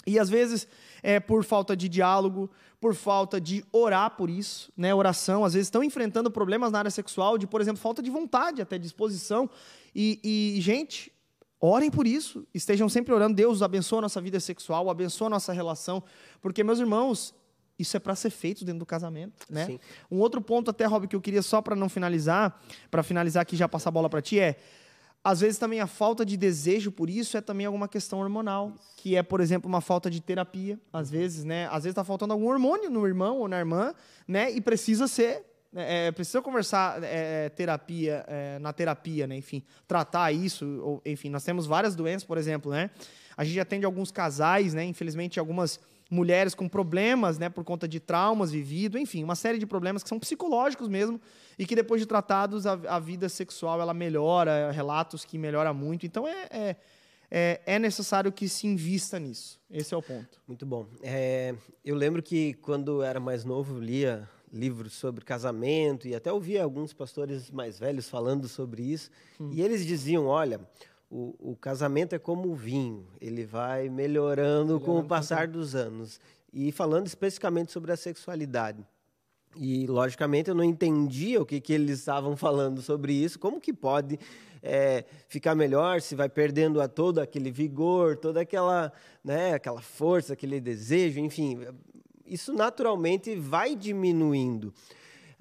e às vezes é por falta de diálogo, por falta de orar por isso, né? Oração, às vezes estão enfrentando problemas na área sexual, de, por exemplo, falta de vontade, até disposição. E, e, gente, orem por isso. Estejam sempre orando. Deus abençoa a nossa vida sexual, abençoa a nossa relação. Porque, meus irmãos, Isso é para ser feito dentro do casamento, né? Sim. Um outro ponto até, Rob, que eu queria só para não finalizar, para finalizar aqui e já passar a bola para ti é às vezes também a falta de desejo por isso é também alguma questão hormonal, que é, por exemplo, uma falta de terapia, às vezes, né? Às vezes está faltando algum hormônio no irmão ou na irmã, né? E precisa ser, é, precisa conversar é, terapia, é, na terapia, né? Enfim, tratar isso, ou, enfim, nós temos várias doenças, por exemplo, né? A gente atende alguns casais, né? Infelizmente, algumas mulheres com problemas, né, por conta de traumas vividos, enfim, uma série de problemas que são psicológicos mesmo e que depois de tratados a, a vida sexual ela melhora, relatos que melhora muito. Então é, é, é, é, necessário que se invista nisso. Esse é o ponto. Muito bom. É, eu lembro que quando era mais novo lia livros sobre casamento e até ouvia alguns pastores mais velhos falando sobre isso hum. e eles diziam, olha o, o casamento é como o vinho, ele vai melhorando com o passar dos anos. E falando especificamente sobre a sexualidade. E, logicamente, eu não entendia o que, que eles estavam falando sobre isso. Como que pode é, ficar melhor se vai perdendo a todo aquele vigor, toda aquela, né, aquela força, aquele desejo, enfim. Isso naturalmente vai diminuindo.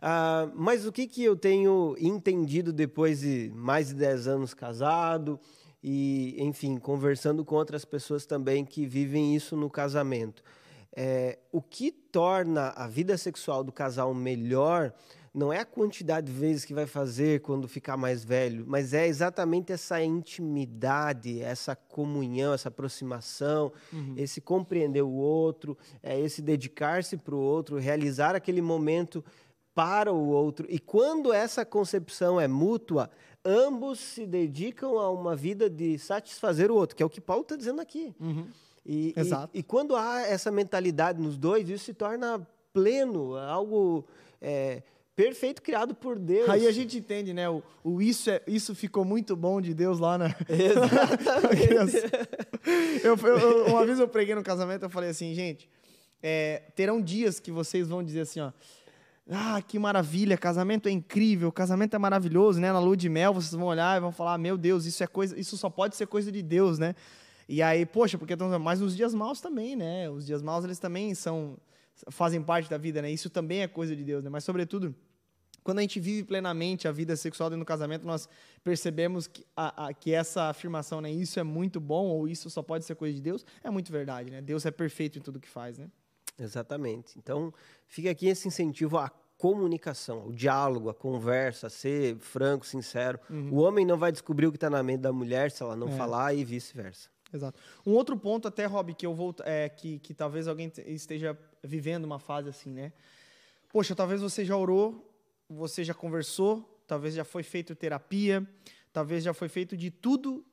Ah, mas o que, que eu tenho entendido depois de mais de 10 anos casado e, enfim, conversando com outras pessoas também que vivem isso no casamento? É, o que torna a vida sexual do casal melhor não é a quantidade de vezes que vai fazer quando ficar mais velho, mas é exatamente essa intimidade, essa comunhão, essa aproximação, uhum. esse compreender o outro, é esse dedicar-se para o outro, realizar aquele momento para o outro. E quando essa concepção é mútua, ambos se dedicam a uma vida de satisfazer o outro, que é o que Paulo está dizendo aqui. Uhum. E, Exato. E, e, quando há essa mentalidade nos dois, isso se torna pleno, algo é, perfeito criado por Deus. Aí a gente entende, né? O, o, isso, é, isso ficou muito bom de Deus lá na. Exatamente. eu, eu, uma vez eu preguei no casamento, eu falei assim, gente, é, terão dias que vocês vão dizer assim, ó. Ah, que maravilha, casamento é incrível, casamento é maravilhoso, né? Na lua de mel vocês vão olhar e vão falar: "Meu Deus, isso é coisa, isso só pode ser coisa de Deus, né?" E aí, poxa, porque mas os dias maus também, né? Os dias maus eles também são fazem parte da vida, né? Isso também é coisa de Deus, né? Mas sobretudo, quando a gente vive plenamente a vida sexual dentro do casamento, nós percebemos que, a, a, que essa afirmação, né, isso é muito bom ou isso só pode ser coisa de Deus, é muito verdade, né? Deus é perfeito em tudo que faz, né? Exatamente. Então, fica aqui esse incentivo à comunicação, o diálogo, a conversa, ser franco, sincero. Uhum. O homem não vai descobrir o que está na mente da mulher se ela não é. falar e vice-versa. Exato. Um outro ponto até, Rob, que eu vou é que, que talvez alguém esteja vivendo uma fase assim, né? Poxa, talvez você já orou, você já conversou, talvez já foi feito terapia, talvez já foi feito de tudo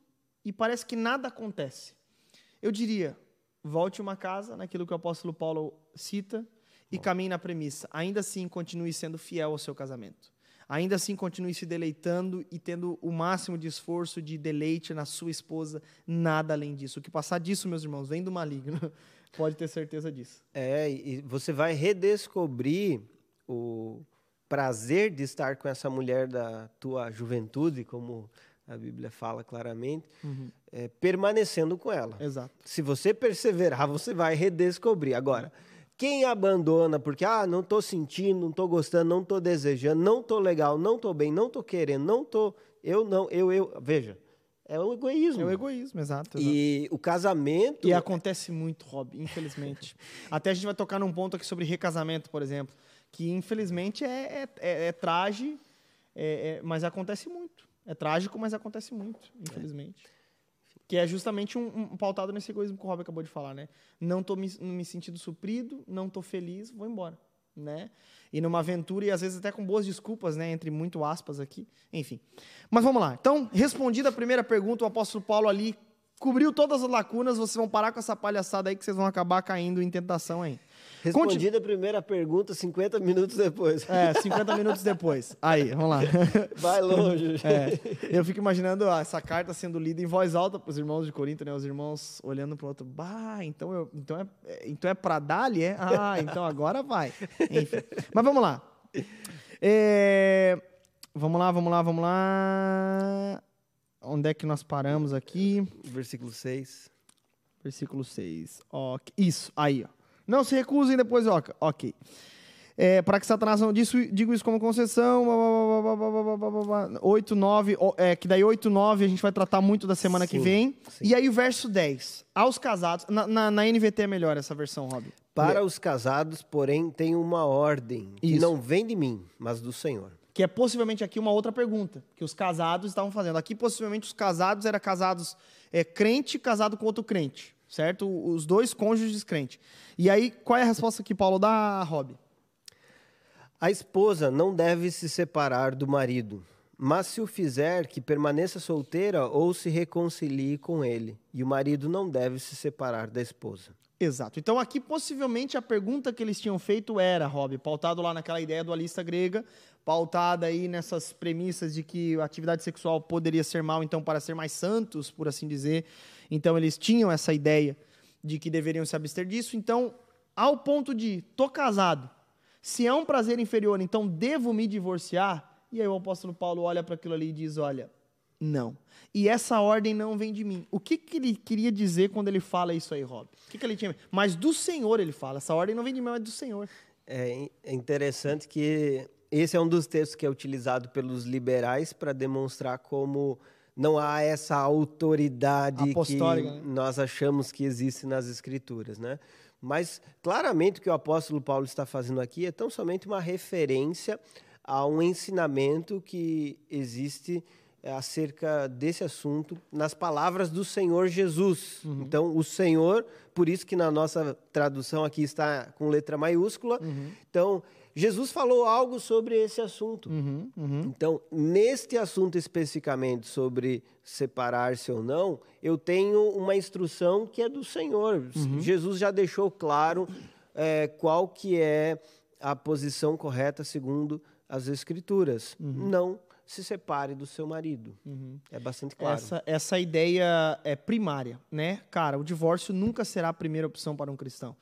e parece que nada acontece. Eu diria, volte uma casa, naquilo que o apóstolo Paulo cita, e caminhe na premissa. Ainda assim, continue sendo fiel ao seu casamento. Ainda assim, continue se deleitando e tendo o máximo de esforço de deleite na sua esposa, nada além disso. O que passar disso, meus irmãos, vem do maligno. Pode ter certeza disso. É, e você vai redescobrir o prazer de estar com essa mulher da tua juventude, como a Bíblia fala claramente, uhum. é, permanecendo com ela. Exato. Se você perseverar, você vai redescobrir. Agora, quem abandona porque, ah, não estou sentindo, não estou gostando, não estou desejando, não estou legal, não estou bem, não estou querendo, não estou. Eu não, eu, eu. Veja, é o egoísmo. É o egoísmo, exato. exato. E o casamento. E acontece muito, Rob, infelizmente. Até a gente vai tocar num ponto aqui sobre recasamento, por exemplo, que infelizmente é, é, é, é traje, é, é, mas acontece muito. É trágico, mas acontece muito, infelizmente. Que é justamente um, um, pautado nesse egoísmo que o Rob acabou de falar, né? Não estou me, me sentindo suprido, não estou feliz, vou embora, né? E numa aventura, e às vezes até com boas desculpas, né? Entre muito aspas aqui, enfim. Mas vamos lá. Então, respondida a primeira pergunta, o apóstolo Paulo ali cobriu todas as lacunas, vocês vão parar com essa palhaçada aí que vocês vão acabar caindo em tentação aí. Respondida a primeira pergunta 50 minutos depois. É, 50 minutos depois. Aí, vamos lá. Vai longe. É, eu fico imaginando ó, essa carta sendo lida em voz alta para os irmãos de Corinto, né? Os irmãos olhando para o outro. Bah, então, eu, então é, então é para dar-lhe, é? Ah, então agora vai. Enfim. Mas vamos lá. É, vamos lá, vamos lá, vamos lá. Onde é que nós paramos aqui? Versículo 6. Versículo 6. Ó, isso, aí, ó. Não se recusem depois, ó, ok. É, para que Satanás não disse, digo isso como concessão. 8, 9, é, que daí 8, 9 a gente vai tratar muito da semana Sim, que vem. sim. E aí o verso 10. Aos casados. Na, na, na NVT é melhor essa versão, Rob. Para os casados, porém, tem uma ordem que Isso. não vem de mim, mas do Senhor. Que é possivelmente aqui uma outra pergunta que os casados estavam fazendo. Aqui, possivelmente, os casados eram casados é, crente casado com outro crente, certo? Os dois cônjuges crente. E aí, qual é a resposta que Paulo dá, Rob? A esposa não deve se separar do marido, mas se o fizer, que permaneça solteira ou se reconcilie com ele. E o marido não deve se separar da esposa. Exato. Então, aqui, possivelmente, a pergunta que eles tinham feito era, Rob, pautado lá naquela ideia dualista grega, pautada aí nessas premissas de que a atividade sexual poderia ser mal, então, para ser mais santos, por assim dizer. Então, eles tinham essa ideia de que deveriam se abster disso. Então, ao ponto de, tô casado, se é um prazer inferior, então devo me divorciar? E aí o apóstolo Paulo olha para aquilo ali e diz, olha, não. E essa ordem não vem de mim. O que, que ele queria dizer quando ele fala isso aí, Rob? O que, que ele tinha? Mas do Senhor ele fala. Essa ordem não vem de mim, mas do Senhor. É é interessante que esse é um dos textos que é utilizado pelos liberais para demonstrar como não há essa autoridade Apostólica, que né? nós achamos que existe nas escrituras, né? Mas claramente o que o apóstolo Paulo está fazendo aqui é tão somente uma referência a um ensinamento que existe é, acerca desse assunto nas palavras do Senhor Jesus. Uhum. Então, o Senhor, por isso que na nossa tradução aqui está com letra maiúscula. Uhum. Então, Jesus falou algo sobre esse assunto. Uhum, uhum. Então, neste assunto especificamente sobre separar-se ou não, eu tenho uma instrução que é do Senhor. Jesus já deixou claro é, qual que é a posição correta segundo as Escrituras. Não se separe do seu marido. É bastante claro. Essa, essa ideia é primária, né? Cara, o divórcio nunca será a primeira opção para um cristão.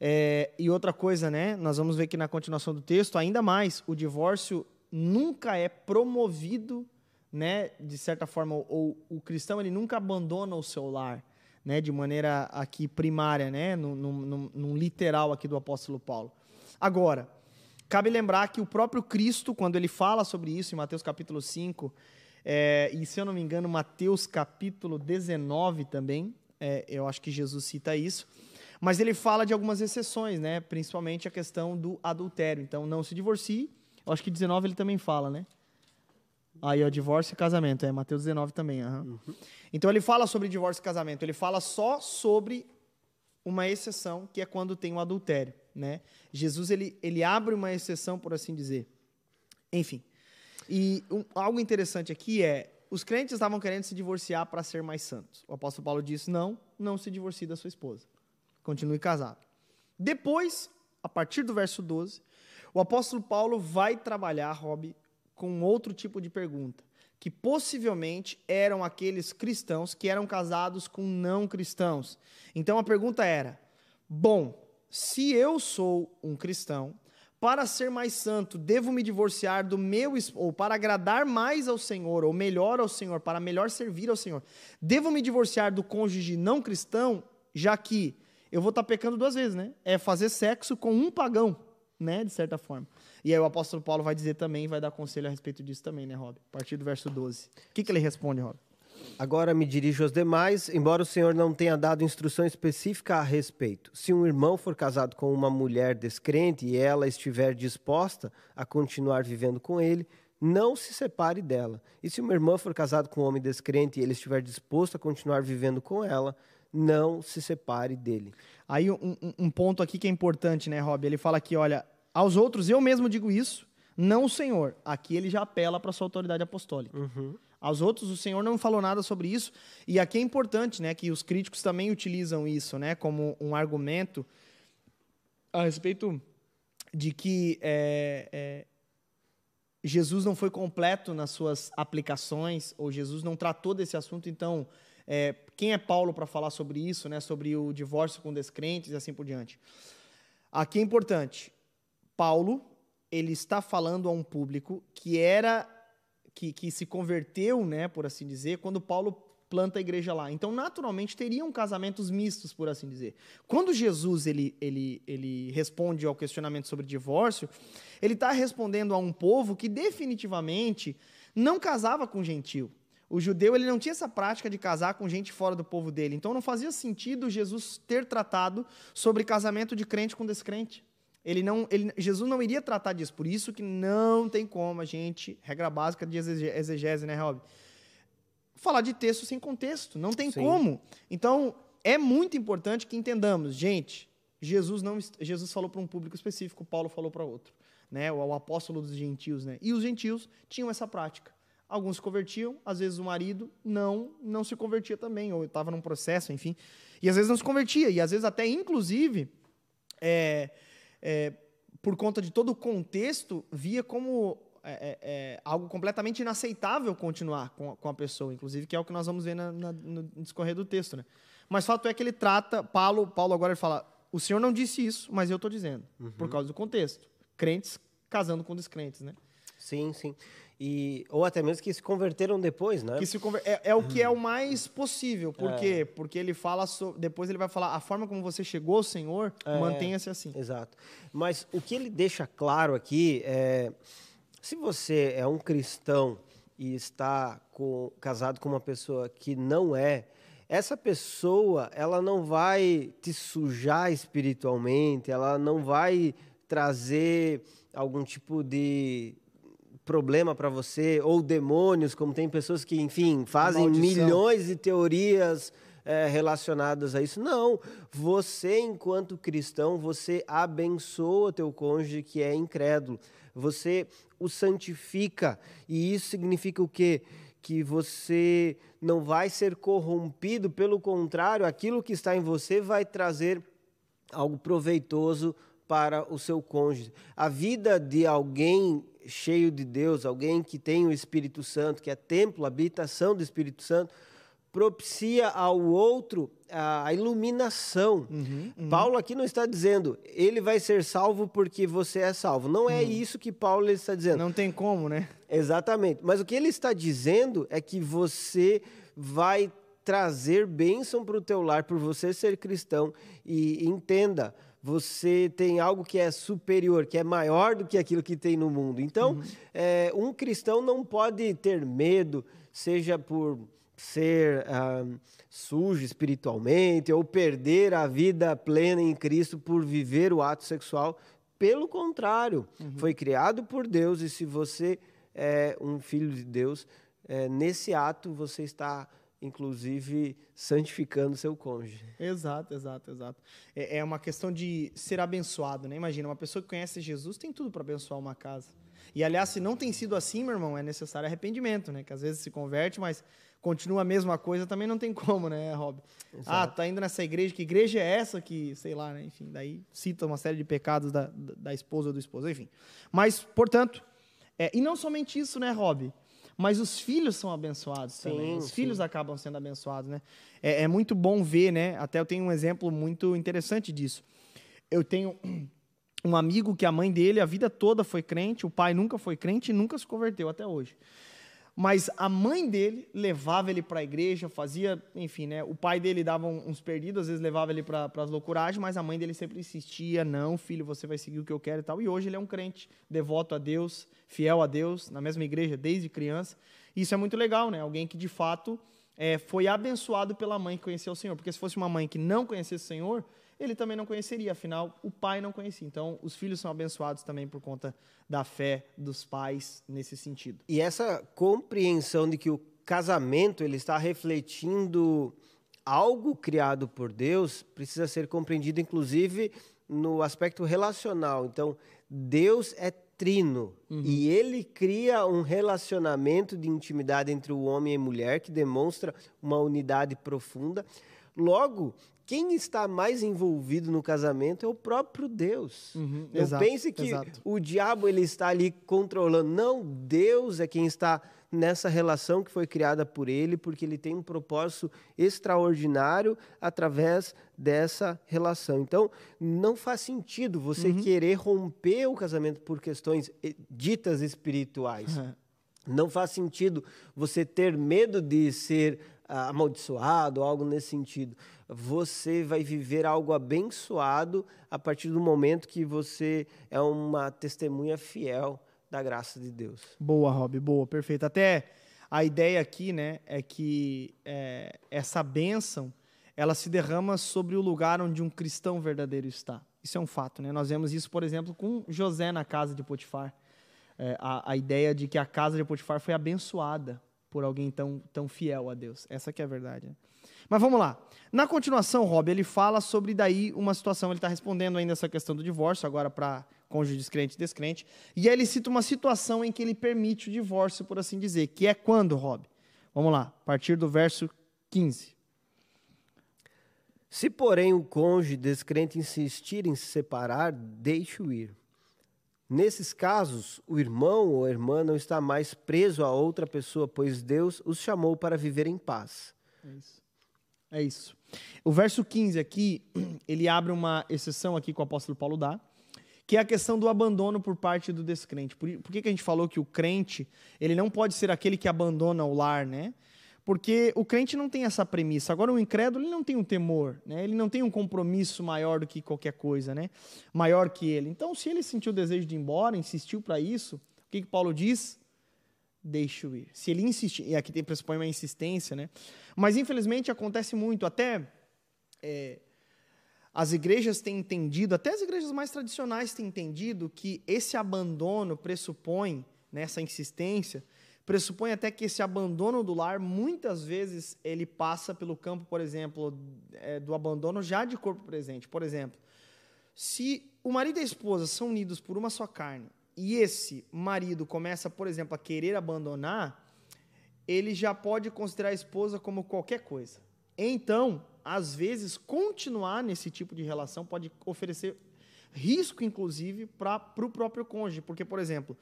É, e outra coisa, né? Nós vamos ver que na continuação do texto, ainda mais, o divórcio nunca é promovido, né? De certa forma, ou o cristão ele nunca abandona o seu lar, né? De maneira aqui primária, né? No- num literal aqui do apóstolo Paulo. Agora, cabe lembrar que o próprio Cristo, quando ele fala sobre isso em Mateus capítulo 5, é, e se eu não me engano, Mateus capítulo 19 também, é, eu acho que Jesus cita isso, mas ele fala de algumas exceções, né? Principalmente a questão do adultério. Então, não se divorcie. Eu acho que 19 ele também fala, né? Aí, ó, divórcio e casamento. É, Mateus 19 também. aham. Então, ele fala sobre divórcio e casamento. Ele fala só sobre uma exceção, que é quando tem o adultério, né? Jesus, ele, ele abre uma exceção, por assim dizer. Enfim. E um- algo interessante aqui é, os crentes estavam querendo se divorciar para ser mais santos. O apóstolo Paulo disse, não, não se divorcie da sua esposa. Continue casado. Depois, a partir do verso 12, o apóstolo Paulo vai trabalhar, Rob, com outro tipo de pergunta, que possivelmente eram aqueles cristãos que eram casados com não cristãos. Então a pergunta era: bom, se eu sou um cristão, para ser mais santo, devo me divorciar do meu ou para agradar mais ao Senhor, ou melhor ao Senhor, para melhor servir ao Senhor, devo me divorciar do cônjuge não cristão, já que eu vou estar pecando duas vezes, né? É fazer sexo com um pagão, né? De certa forma. E aí o apóstolo Paulo vai dizer também, vai dar conselho a respeito disso também, né, Rob? A partir do verso 12. O que, que ele responde, Rob? Agora me dirijo aos demais, embora o Senhor não tenha dado instrução específica a respeito. Se um irmão for casado com uma mulher descrente e ela estiver disposta a continuar vivendo com ele, não se separe dela. E se uma irmã for casada com um homem descrente e ele estiver disposto a continuar vivendo com ela, não se separe dele. Aí um, um- ponto aqui que é importante, né, Rob? Ele fala aqui, olha, aos outros eu mesmo digo isso, não o Senhor. Aqui ele já apela para sua autoridade apostólica. Aos outros o Senhor não falou nada sobre isso. E aqui é importante, né, que os críticos também utilizam isso, né, como um argumento a respeito de que é, é, Jesus não foi completo nas suas aplicações, ou Jesus não tratou desse assunto, então é, quem é Paulo para falar sobre isso, né, sobre o divórcio com descrentes e assim por diante? Aqui é importante. Paulo, ele está falando a um público que era que, que se converteu, né, por assim dizer, quando Paulo planta a igreja lá. Então, naturalmente, teriam casamentos mistos, por assim dizer. Quando Jesus ele, ele, ele responde ao questionamento sobre divórcio, ele está respondendo a um povo que definitivamente não casava com gentil. O judeu ele não tinha essa prática de casar com gente fora do povo dele. Então não fazia sentido Jesus ter tratado sobre casamento de crente com descrente. Ele não, ele, Jesus não iria tratar disso. Por isso que não tem como a gente, regra básica de exegese, né, Rob? Falar de texto sem contexto. Não tem Sim. como. Então, é muito importante que entendamos, gente, Jesus não Jesus falou para um público específico, Paulo falou para outro, né? O, o apóstolo dos gentios, né? E os gentios tinham essa prática. Alguns se convertiam, às vezes o marido não não se convertia também, ou estava num processo, enfim. E às vezes não se convertia, e às vezes até, inclusive, é, é, por conta de todo o contexto, via como é, é, é, algo completamente inaceitável continuar com a, com a, pessoa, inclusive, que é o que nós vamos ver na, na, no discorrer do texto. Né? Mas fato é que ele trata, Paulo, Paulo agora ele fala, o senhor não disse isso, mas eu estou dizendo, uhum. por causa do contexto. Crentes casando com descrentes, né? Sim, sim. E, ou até mesmo que se converteram depois, né? Que se conver... é, é o que é o mais possível. Por é. quê? Porque ele fala. So... Depois ele vai falar: a forma como você chegou ao Senhor, é. mantenha-se assim. Exato. Mas o que ele deixa claro aqui é: se você é um cristão e está com, casado com uma pessoa que não é, essa pessoa ela não vai te sujar espiritualmente, ela não vai trazer algum tipo de problema para você, ou demônios, como tem pessoas que, enfim, fazem milhões de teorias é, relacionadas a isso. Não, você, enquanto cristão, você abençoa teu cônjuge que é incrédulo. Você o santifica. E isso significa o quê? Que você não vai ser corrompido, pelo contrário, aquilo que está em você vai trazer algo proveitoso para o seu cônjuge. A vida de alguém cheio de Deus, alguém que tem o Espírito Santo, que é templo, habitação do Espírito Santo, propicia ao outro a iluminação. Uhum, uhum. Paulo aqui não está dizendo ele vai ser salvo porque você é salvo. Não é uhum. isso que Paulo está dizendo. Não tem como, né? Exatamente. Mas o que ele está dizendo é que você vai trazer bênção para o teu lar por você ser cristão e entenda você tem algo que é superior, que é maior do que aquilo que tem no mundo. Então, uhum. é, um cristão não pode ter medo, seja por ser ah, sujo espiritualmente ou perder a vida plena em Cristo por viver o ato sexual. Pelo contrário, uhum. foi criado por Deus e se você é um filho de Deus, é, nesse ato você está inclusive santificando seu cônjuge. Exato, exato, exato. É, é uma questão de ser abençoado, né? Imagina, uma pessoa que conhece Jesus tem tudo para abençoar uma casa. E aliás, se não tem sido assim, meu irmão, é necessário arrependimento, né? Que às vezes se converte, mas continua a mesma coisa, também não tem como, né, Rob? Exato. Ah, tá indo nessa igreja, que igreja é essa que, sei lá, né? Enfim, daí cita uma série de pecados da, da esposa ou do esposo, enfim. Mas, portanto, é, e não somente isso, né, Rob? Mas os filhos são abençoados sim, também. Os sim. filhos acabam sendo abençoados, né? É, é, muito bom ver, né? Até eu tenho um exemplo muito interessante disso. Eu tenho um amigo que a mãe dele a vida toda foi crente, o pai nunca foi crente e nunca se converteu até hoje. Mas a mãe dele levava ele para a igreja, fazia, enfim, né? O pai dele dava uns perdidos, às vezes levava ele para as loucuragens, mas a mãe dele sempre insistia: não, filho, você vai seguir o que eu quero e tal. E hoje ele é um crente, devoto a Deus, fiel a Deus, na mesma igreja desde criança. Isso é muito legal, né? Alguém que de fato é, foi abençoado pela mãe que conheceu o Senhor. Porque se fosse uma mãe que não conhecesse o Senhor, ele também não conheceria, afinal, o pai não conhecia. Então, os filhos são abençoados também por conta da fé dos pais nesse sentido. E essa compreensão de que o casamento ele está refletindo algo criado por Deus precisa ser compreendido, inclusive, no aspecto relacional. Então, Deus é trino uhum. e ele cria um relacionamento de intimidade entre o homem e a mulher que demonstra uma unidade profunda. Logo, quem está mais envolvido no casamento é o próprio Deus. Uhum, Não exato, pense que exato. o diabo ele está ali controlando. Não, Deus é quem está nessa relação que foi criada por ele, porque ele tem um propósito extraordinário através dessa relação. Então, não faz sentido você uhum. querer romper o casamento por questões eh, ditas espirituais. Uhum. Não faz sentido você ter medo de ser ah, amaldiçoado, algo nesse sentido. Você vai viver algo abençoado a partir do momento que você é uma testemunha fiel da graça de Deus. Boa, Rob, boa, perfeito. Até a ideia aqui, né, é que é, essa bênção ela se derrama sobre o lugar onde um cristão verdadeiro está. Isso é um fato, né? Nós vemos isso, por exemplo, com José na casa de Potifar. É, a, a ideia de que a casa de Potifar foi abençoada por alguém tão, tão fiel a Deus. Essa que é a verdade. Né? Mas vamos lá. Na continuação, Rob, ele fala sobre daí uma situação, ele está respondendo ainda essa questão do divórcio, agora para cônjuge descrente e descrente, e aí ele cita uma situação em que ele permite o divórcio, por assim dizer, que é quando, Rob? Vamos lá, a partir do verso 15. Se, porém, o cônjuge descrente insistir em se separar, deixe-o ir. Nesses casos, o irmão ou a irmã não está mais preso a outra pessoa, pois Deus os chamou para viver em paz. É isso. É isso. O verso 15 aqui, ele abre uma exceção aqui que o apóstolo Paulo dá, que é a questão do abandono por parte do descrente. Por, por que, que a gente falou que o crente, ele não pode ser aquele que abandona o lar, né? Porque o crente não tem essa premissa. Agora, o incrédulo ele não tem um temor, né? ele não tem um compromisso maior do que qualquer coisa, né? maior que ele. Então, se ele sentiu o desejo de ir embora, insistiu para isso, o que, que Paulo diz? Deixe-o ir. Se ele insistir, e aqui tem pressupõe uma insistência, né? Mas, infelizmente, acontece muito. Até é, as igrejas têm entendido, até as igrejas mais tradicionais têm entendido que esse abandono pressupõe, né, insistência, pressupõe até que esse abandono do lar, muitas vezes, ele passa pelo campo, por exemplo, é, do abandono já de corpo presente. Por exemplo, se o marido e a esposa são unidos por uma só carne e esse marido começa, por exemplo, a querer abandonar, ele já pode considerar a esposa como qualquer coisa. Então, às vezes, continuar nesse tipo de relação pode oferecer risco, inclusive, para o próprio cônjuge. Porque, por exemplo,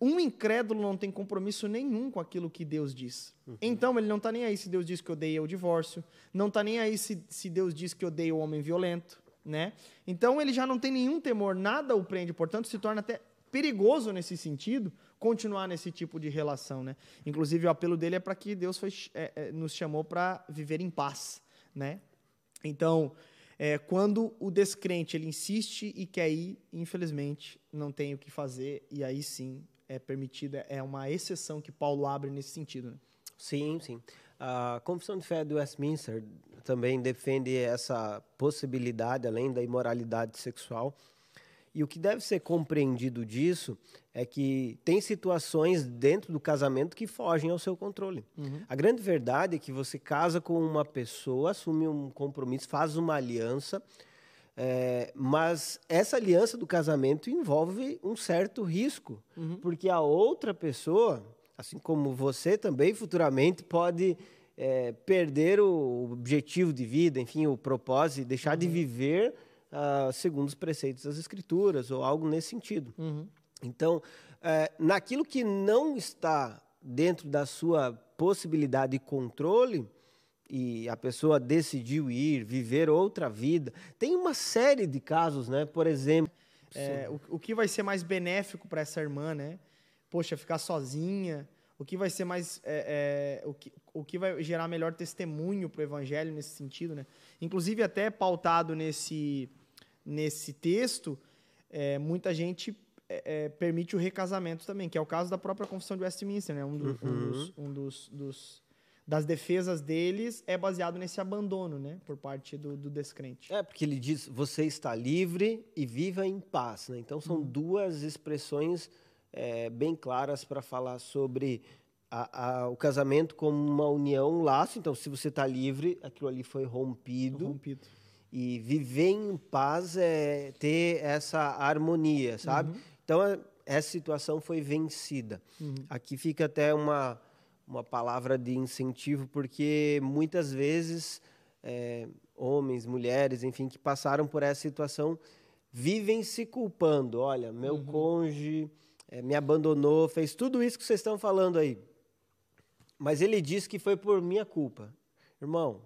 um incrédulo não tem compromisso nenhum com aquilo que Deus diz. Uhum. Então, ele não está nem aí se Deus diz que odeia o divórcio, não está nem aí se, se Deus diz que odeia o homem violento. Né? Então, ele já não tem nenhum temor, nada o prende, portanto, se torna até perigoso nesse sentido continuar nesse tipo de relação. Né? Inclusive, o apelo dele é para que Deus foi, é, é, nos chamou para viver em paz. Né? Então, é, quando o descrente ele insiste e quer ir, infelizmente, não tem o que fazer, e aí sim é permitida, é uma exceção que Paulo abre nesse sentido. Né? Sim, sim. A Confissão de Fé do Westminster também defende essa possibilidade, além da imoralidade sexual. E o que deve ser compreendido disso é que tem situações dentro do casamento que fogem ao seu controle. Uhum. A grande verdade é que você casa com uma pessoa, assume um compromisso, faz uma aliança, é, mas essa aliança do casamento envolve um certo risco, uhum. porque a outra pessoa, assim como você também futuramente pode é, perder o objetivo de vida, enfim, o propósito, deixar uhum. de viver uh, segundo os preceitos das Escrituras ou algo nesse sentido. Uhum. Então, é, naquilo que não está dentro da sua possibilidade de controle, e a pessoa decidiu ir, viver outra vida. Tem uma série de casos, né? Por exemplo. É, o, o, que vai ser mais benéfico para essa irmã, né? Poxa, ficar sozinha. O que vai ser mais. É, é, o, que, o que vai gerar melhor testemunho para o evangelho nesse sentido, né? Inclusive, até pautado nesse, nesse texto, é, muita gente é, é, permite o recasamento também, que é o caso da própria Confissão de Westminster, né? Um, do, uhum. um, dos, um dos, dos das defesas deles é baseado nesse abandono, né, por parte do, do descrente. É, porque ele diz: você está livre e viva em paz. Né? Então, são uhum. duas expressões é, bem claras para falar sobre a, a, o casamento como uma união, um laço. Então, se você está livre, aquilo ali foi rompido. rompido. E viver em paz é ter essa harmonia, sabe? Uhum. Então, é, essa situação foi vencida. Uhum. Aqui fica até uma uma palavra de incentivo, porque muitas vezes é, homens, mulheres, enfim, que passaram por essa situação vivem se culpando. Olha, meu uhum. cônjuge é, me abandonou, fez tudo isso que vocês estão falando aí. Mas ele disse que foi por minha culpa. Irmão,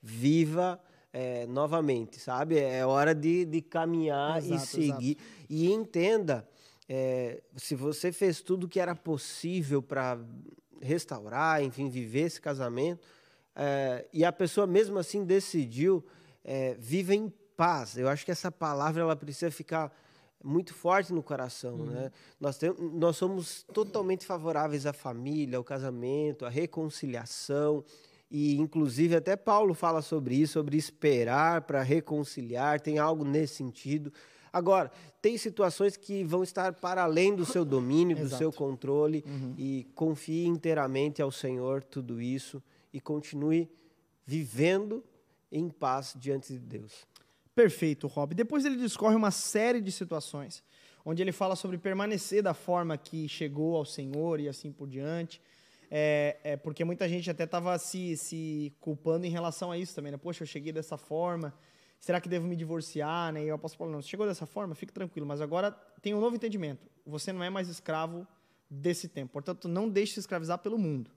viva é, novamente, sabe? É hora de, de caminhar exato, e seguir. Exato. E entenda, é, se você fez tudo que era possível para restaurar, enfim, viver esse casamento, é, e a pessoa mesmo assim decidiu é, viver em paz. Eu acho que essa palavra ela precisa ficar muito forte no coração, uhum. né? Nós, tem, nós somos totalmente favoráveis à família, ao casamento, à reconciliação. E, inclusive, até Paulo fala sobre isso, sobre esperar para reconciliar, tem algo nesse sentido. Agora, tem situações que vão estar para além do seu domínio, do seu controle, uhum. e confie inteiramente ao Senhor tudo isso e continue vivendo em paz diante de Deus. Perfeito, Rob. Depois ele discorre uma série de situações, onde ele fala sobre permanecer da forma que chegou ao Senhor e assim por diante. É, é, porque muita gente até estava se, se culpando em relação a isso também, né? Poxa, eu cheguei dessa forma, será que devo me divorciar, né? E eu posso falar, não, você chegou dessa forma, fique tranquilo, mas agora tem um novo entendimento. Você não é mais escravo desse tempo. Portanto, não deixe se escravizar pelo mundo.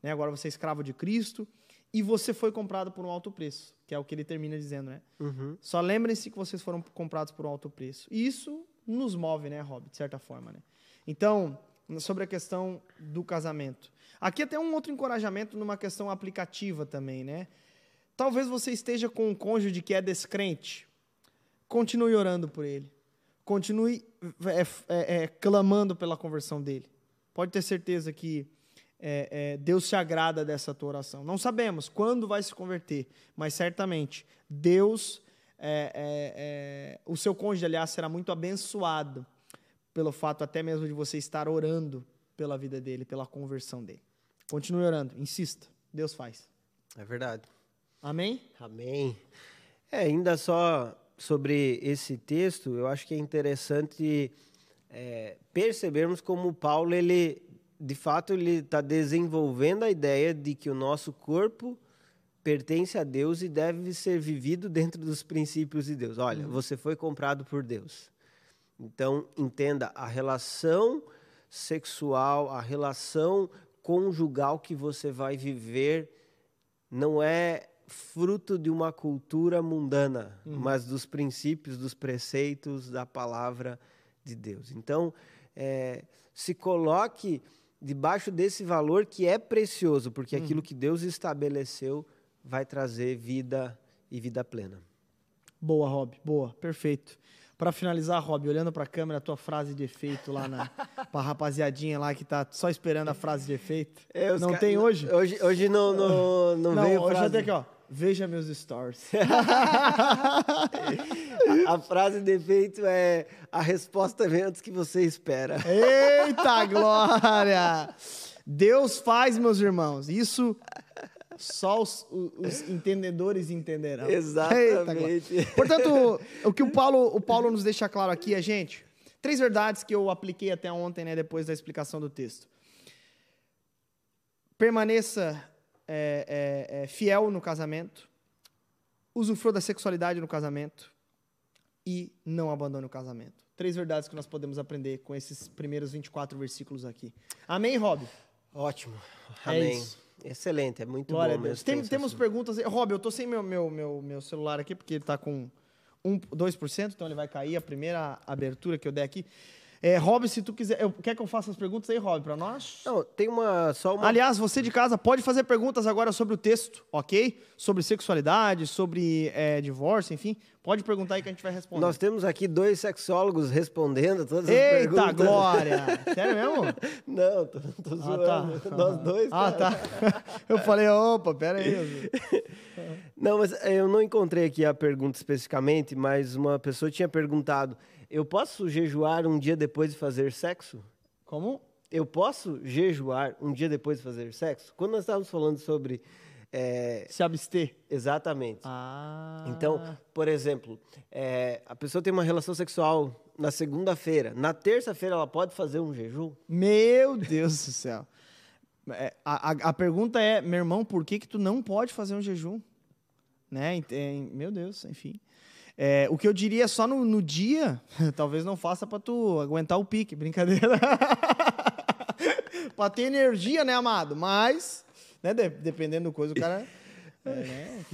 Né? Agora você é escravo de Cristo e você foi comprado por um alto preço, que é o que ele termina dizendo, né? Uhum. Só lembrem-se que vocês foram comprados por um alto preço. E isso nos move, né, Rob, de certa forma, né? Então, sobre a questão do casamento. Aqui até um outro encorajamento numa questão aplicativa também, né? Talvez você esteja com um cônjuge que é descrente. Continue orando por ele. Continue é, é, é, clamando pela conversão dele. Pode ter certeza que é, é, Deus se agrada dessa tua oração. Não sabemos quando vai se converter, mas certamente Deus, é, o seu cônjuge, aliás, será muito abençoado pelo fato até mesmo de você estar orando pela vida dele, pela conversão dele. Continue orando, insista. Deus faz. É verdade. Amém? Amém. É, ainda só sobre esse texto, eu acho que é interessante é, percebermos como Paulo, ele, de fato, ele está desenvolvendo a ideia de que o nosso corpo pertence a Deus e deve ser vivido dentro dos princípios de Deus. Olha, uhum. você foi comprado por Deus. Então, entenda a relação sexual, a relação conjugal que você vai viver não é fruto de uma cultura mundana, uhum. mas dos princípios, dos preceitos da palavra de Deus. Então, é, se coloque debaixo desse valor que é precioso, porque uhum. aquilo que Deus estabeleceu vai trazer vida e vida plena. Boa, Rob, boa, perfeito. Para finalizar, Rob, olhando para a câmera, a tua frase de efeito lá na pra rapaziadinha lá que tá só esperando a frase de efeito. É, não tem hoje? Hoje, hoje não, não, não, não veio hoje frase. Hoje aqui, ó. Veja meus stories. a, a, frase de efeito é a resposta vem antes que você espera. Eita glória! Deus faz, meus irmãos. Isso só os, os entendedores entenderão. Exatamente. Eita, Portanto, o que o Paulo, o Paulo nos deixa claro aqui é, gente, três verdades que eu apliquei até ontem, né, depois da explicação do texto. Permaneça é, é, é, fiel no casamento, usufrua da sexualidade no casamento e não abandone o casamento. Três verdades que nós podemos aprender com esses primeiros 24 versículos aqui. Amém, Rob? Ótimo. É Amém. Excelente, é muito Glória bom mesmo. Tem, temos perguntas. Rob, eu tô sem meu, meu, meu, meu celular aqui, porque ele tá com 1, 2%, então ele vai cair a primeira abertura que eu der aqui. É, Rob, se tu quiser. Eu, quer que eu faça as perguntas aí, Rob, para nós? Não, tem uma. Só uma... Aliás, você de casa pode fazer perguntas agora sobre o texto, ok? Sobre sexualidade, sobre é, divórcio, enfim. Pode perguntar aí que a gente vai responder. Nós temos aqui dois sexólogos respondendo todas as Eita, perguntas. Eita, glória! Sério mesmo? Não, tô, tô zoando. Ah, tá. Nós dois. Ah, cara. tá. Eu falei, opa, pera aí. não, mas eu não encontrei aqui a pergunta especificamente, mas uma pessoa tinha perguntado eu posso jejuar um dia depois de fazer sexo? Como? Eu posso jejuar um dia depois de fazer sexo? Quando nós estávamos falando sobre. É... Se abster. Exatamente. Ah. Então, por exemplo, é, a pessoa tem uma relação sexual na segunda-feira. Na terça-feira ela pode fazer um jejum? Meu Deus do céu. É, a, a, a, pergunta é, meu irmão, por que, que tu não pode fazer um jejum? Né? Meu Deus, enfim. É, o que eu diria só no, no dia, talvez não faça para tu aguentar o pique, brincadeira. para ter energia, né, amado? Mas, né, de, dependendo do coisa, o cara. É, né?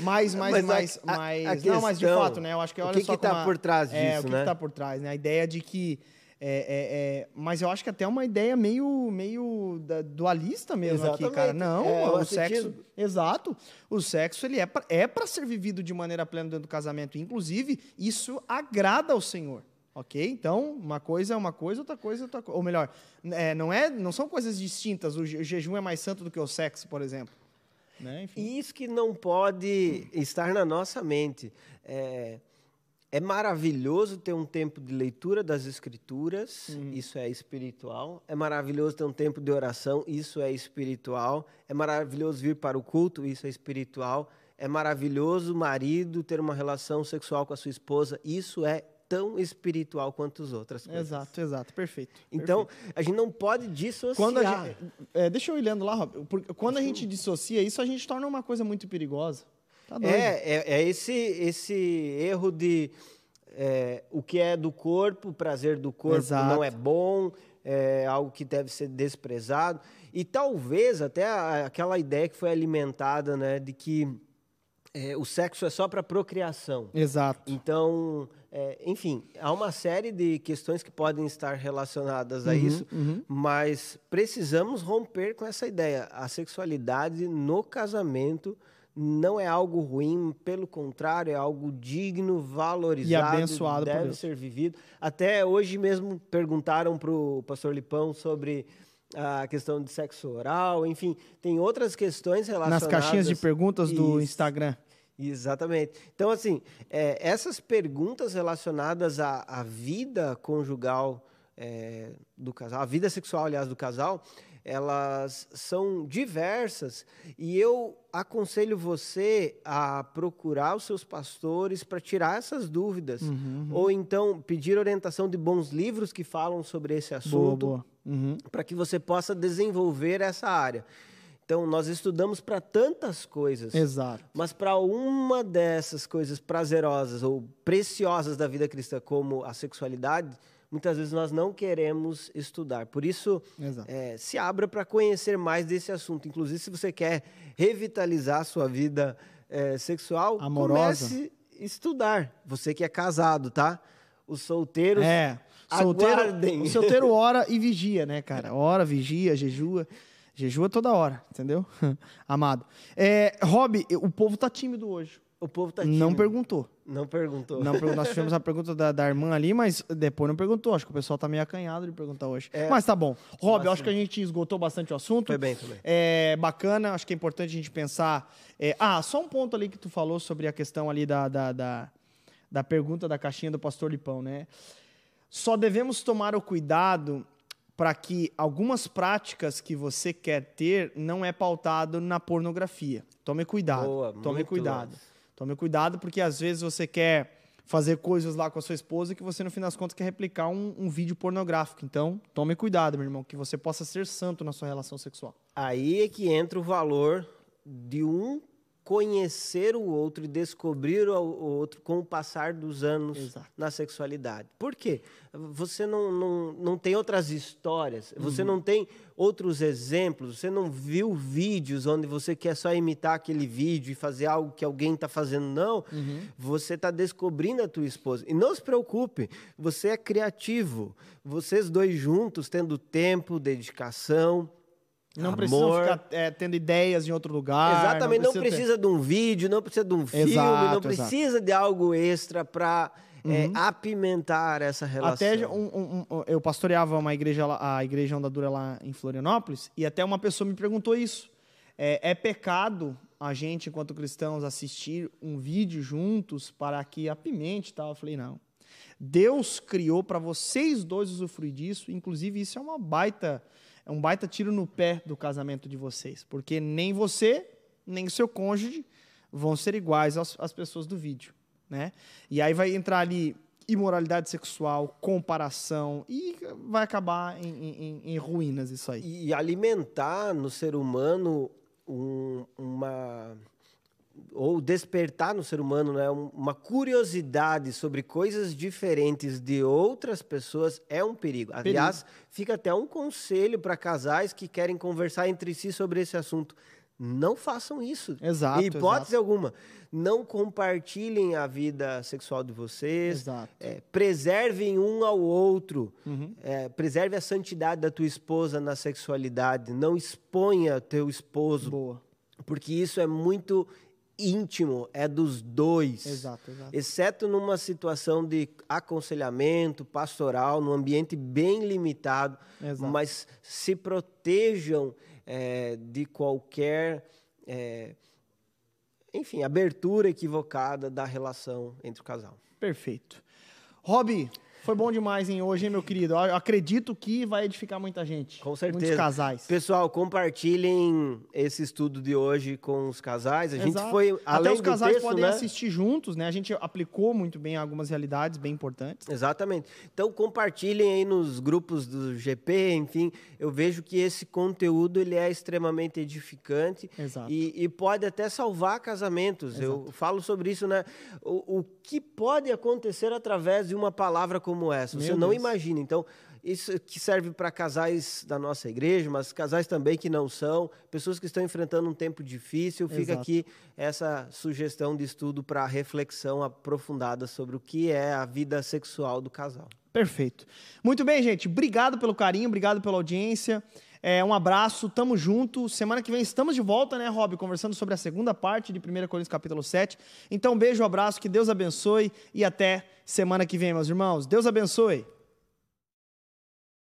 Mais, mais, mas mais, a, mais. A, a questão, não, mas de fato, né? Eu acho que olha o que só que tá por trás disso, é, o que né? está por trás, né? A ideia de que é, é, é, mas eu acho que até uma ideia meio, meio da- dualista mesmo aqui, Exatamente. cara. Não, É, o o sexo. ascetismo. Exato. O sexo ele é pra, é para ser vivido de maneira plena dentro do casamento. Inclusive, isso agrada ao Senhor. Ok? Então, uma coisa é uma coisa, outra coisa é outra coisa. Ou melhor, é, não, é, não são coisas distintas. O je- jejum é mais santo do que o sexo, por exemplo. Né? Enfim. E isso que não pode estar na nossa mente. É, é maravilhoso ter um tempo de leitura das Escrituras, isso é espiritual. É maravilhoso ter um tempo de oração, isso é espiritual. É maravilhoso vir para o culto, isso é espiritual. É maravilhoso o marido ter uma relação sexual com a sua esposa, isso é tão espiritual quanto as outras coisas. Exato, exato. Perfeito. Então, a gente não pode dissociar. Quando gente, é, deixa eu ir lendo lá, Rob. Quando a gente dissocia isso, a gente torna uma coisa muito perigosa. Tá. É, é, é esse, esse erro de é, o que é do corpo, o prazer do corpo Exato. não é bom, é algo que deve ser desprezado. E talvez até a- aquela ideia que foi alimentada, né, de que é, o sexo é só para procriação. Exato. Então, é, enfim, há uma série de questões que podem estar relacionadas Uhum, a isso, mas precisamos romper com essa ideia. A sexualidade no casamento não é algo ruim, pelo contrário, é algo digno, valorizado, abençoado por deve ser vivido. Até hoje mesmo perguntaram para o pastor Lipão sobre a questão de sexo oral, enfim, tem outras questões relacionadas... Nas caixinhas de perguntas do Isso. Instagram. Exatamente. Então, assim, é, essas perguntas relacionadas à, à vida conjugal é, do casal, a vida sexual, aliás, do casal, elas são diversas e eu aconselho você a procurar os seus pastores para tirar essas dúvidas ou então pedir orientação de bons livros que falam sobre esse assunto. Uhum. para que você possa desenvolver essa área. Então, nós estudamos para tantas coisas. Exato. Mas para uma dessas coisas prazerosas ou preciosas da vida cristã, como a sexualidade, muitas vezes nós não queremos estudar. Por isso, eh, se abra para conhecer mais desse assunto. Inclusive, se você quer revitalizar a sua vida eh, sexual, Amorosa. comece a estudar. Você que é casado, tá? Os solteiros, É. Solteiro, aguardem. o solteiro ora e vigia, né, cara? Ora, vigia, jejua. Jejua toda hora, entendeu? Amado. É, Rob, o povo tá tímido hoje. o povo tá Não tímido. perguntou. Não perguntou. Não, nós tivemos a pergunta da, da irmã ali, mas depois não perguntou. Acho que o pessoal tá meio acanhado de perguntar hoje. É. Mas tá bom. Rob, eu acho que a gente esgotou bastante o assunto. Foi bem, foi bem. É bacana, acho que é importante a gente pensar. é, ah, só um ponto ali que tu falou sobre a questão ali da, da, da, da pergunta da caixinha do pastor Lipão, né? Só devemos tomar o cuidado para que algumas práticas que você quer ter não é pautado na pornografia. Tome cuidado. Boa, Tome muito cuidado. Tome cuidado porque às vezes você quer fazer coisas lá com a sua esposa que você no fim das contas quer replicar um, um vídeo pornográfico. Então, tome cuidado, meu irmão, que você possa ser santo na sua relação sexual. Aí é que entra o valor de um conhecer o outro e descobrir o outro com o passar dos anos Exato. na sexualidade. Por quê? Você não, não, não tem outras histórias, Uhum. você não tem outros exemplos, você não viu vídeos onde você quer só imitar aquele vídeo e fazer algo que alguém está fazendo, não. Uhum. Você está descobrindo a tua esposa. E não se preocupe, você é criativo. Vocês dois juntos, tendo tempo, dedicação, Não Amor. precisam ficar é, tendo ideias em outro lugar. Exatamente, não ter- precisa, de um vídeo, não precisa de um filme, Exato, não exato. precisa de algo extra para apimentar essa relação. Até um, um- um- eu pastoreava uma igreja, a igreja Ondadura lá em Florianópolis, e até uma pessoa me perguntou isso. É, é pecado a gente, enquanto cristãos, assistir um vídeo juntos para que apimente e tal? Eu falei, não. Deus criou para vocês dois usufruir disso, inclusive isso é uma baita, é um baita tiro no pé do casamento de vocês, porque nem você, nem o seu cônjuge vão ser iguais às, às pessoas do vídeo, né? E aí vai entrar ali imoralidade sexual, comparação e vai acabar em, em- em- ruínas isso aí. E alimentar no ser humano um- uma. Ou despertar no ser humano né, um- uma curiosidade sobre coisas diferentes de outras pessoas é um perigo. Aliás, fica até um conselho para casais que querem conversar entre si sobre esse assunto. não façam isso. Exato, Em hipótese alguma. Não compartilhem a vida sexual de vocês. Exato. É, preservem um ao outro. Uhum. É, preserve a santidade da tua esposa na sexualidade. Não exponha teu esposo, Boa. porque isso é muito íntimo, é dos dois. Exato, exato. Exceto numa situação de aconselhamento pastoral, num ambiente bem limitado, Exato. mas se protejam é, de qualquer, é, enfim, abertura equivocada da relação entre o casal. Perfeito. Rob, foi bom demais em hoje, hein, meu querido? Eu acredito que vai edificar muita gente. Com certeza. Muitos casais. Pessoal, compartilhem esse estudo de hoje com os casais. A gente Exato. foi além Até os do casais texto, podem né? assistir juntos, né? A gente aplicou muito bem algumas realidades bem importantes. Exatamente. Então compartilhem aí nos grupos do GP, enfim, eu vejo que esse conteúdo ele é extremamente edificante Exato. e, e pode até salvar casamentos. Eu falo sobre isso, né? O, o que pode acontecer através de uma palavra como essa? Você Meu não Deus. imagina. Então isso que serve para casais da nossa igreja, mas casais também que não são, pessoas que estão enfrentando um tempo difícil. Fica Exato. aqui essa sugestão de estudo para reflexão aprofundada sobre o que é a vida sexual do casal. Perfeito. Muito bem, gente. Obrigado pelo carinho, obrigado pela audiência. É, um abraço, tamo junto. Semana que vem estamos de volta, né, Rob? Conversando sobre a segunda parte de 1 Coríntios capítulo 7. Então, beijo, abraço, que Deus abençoe e até semana que vem, meus irmãos. Deus abençoe.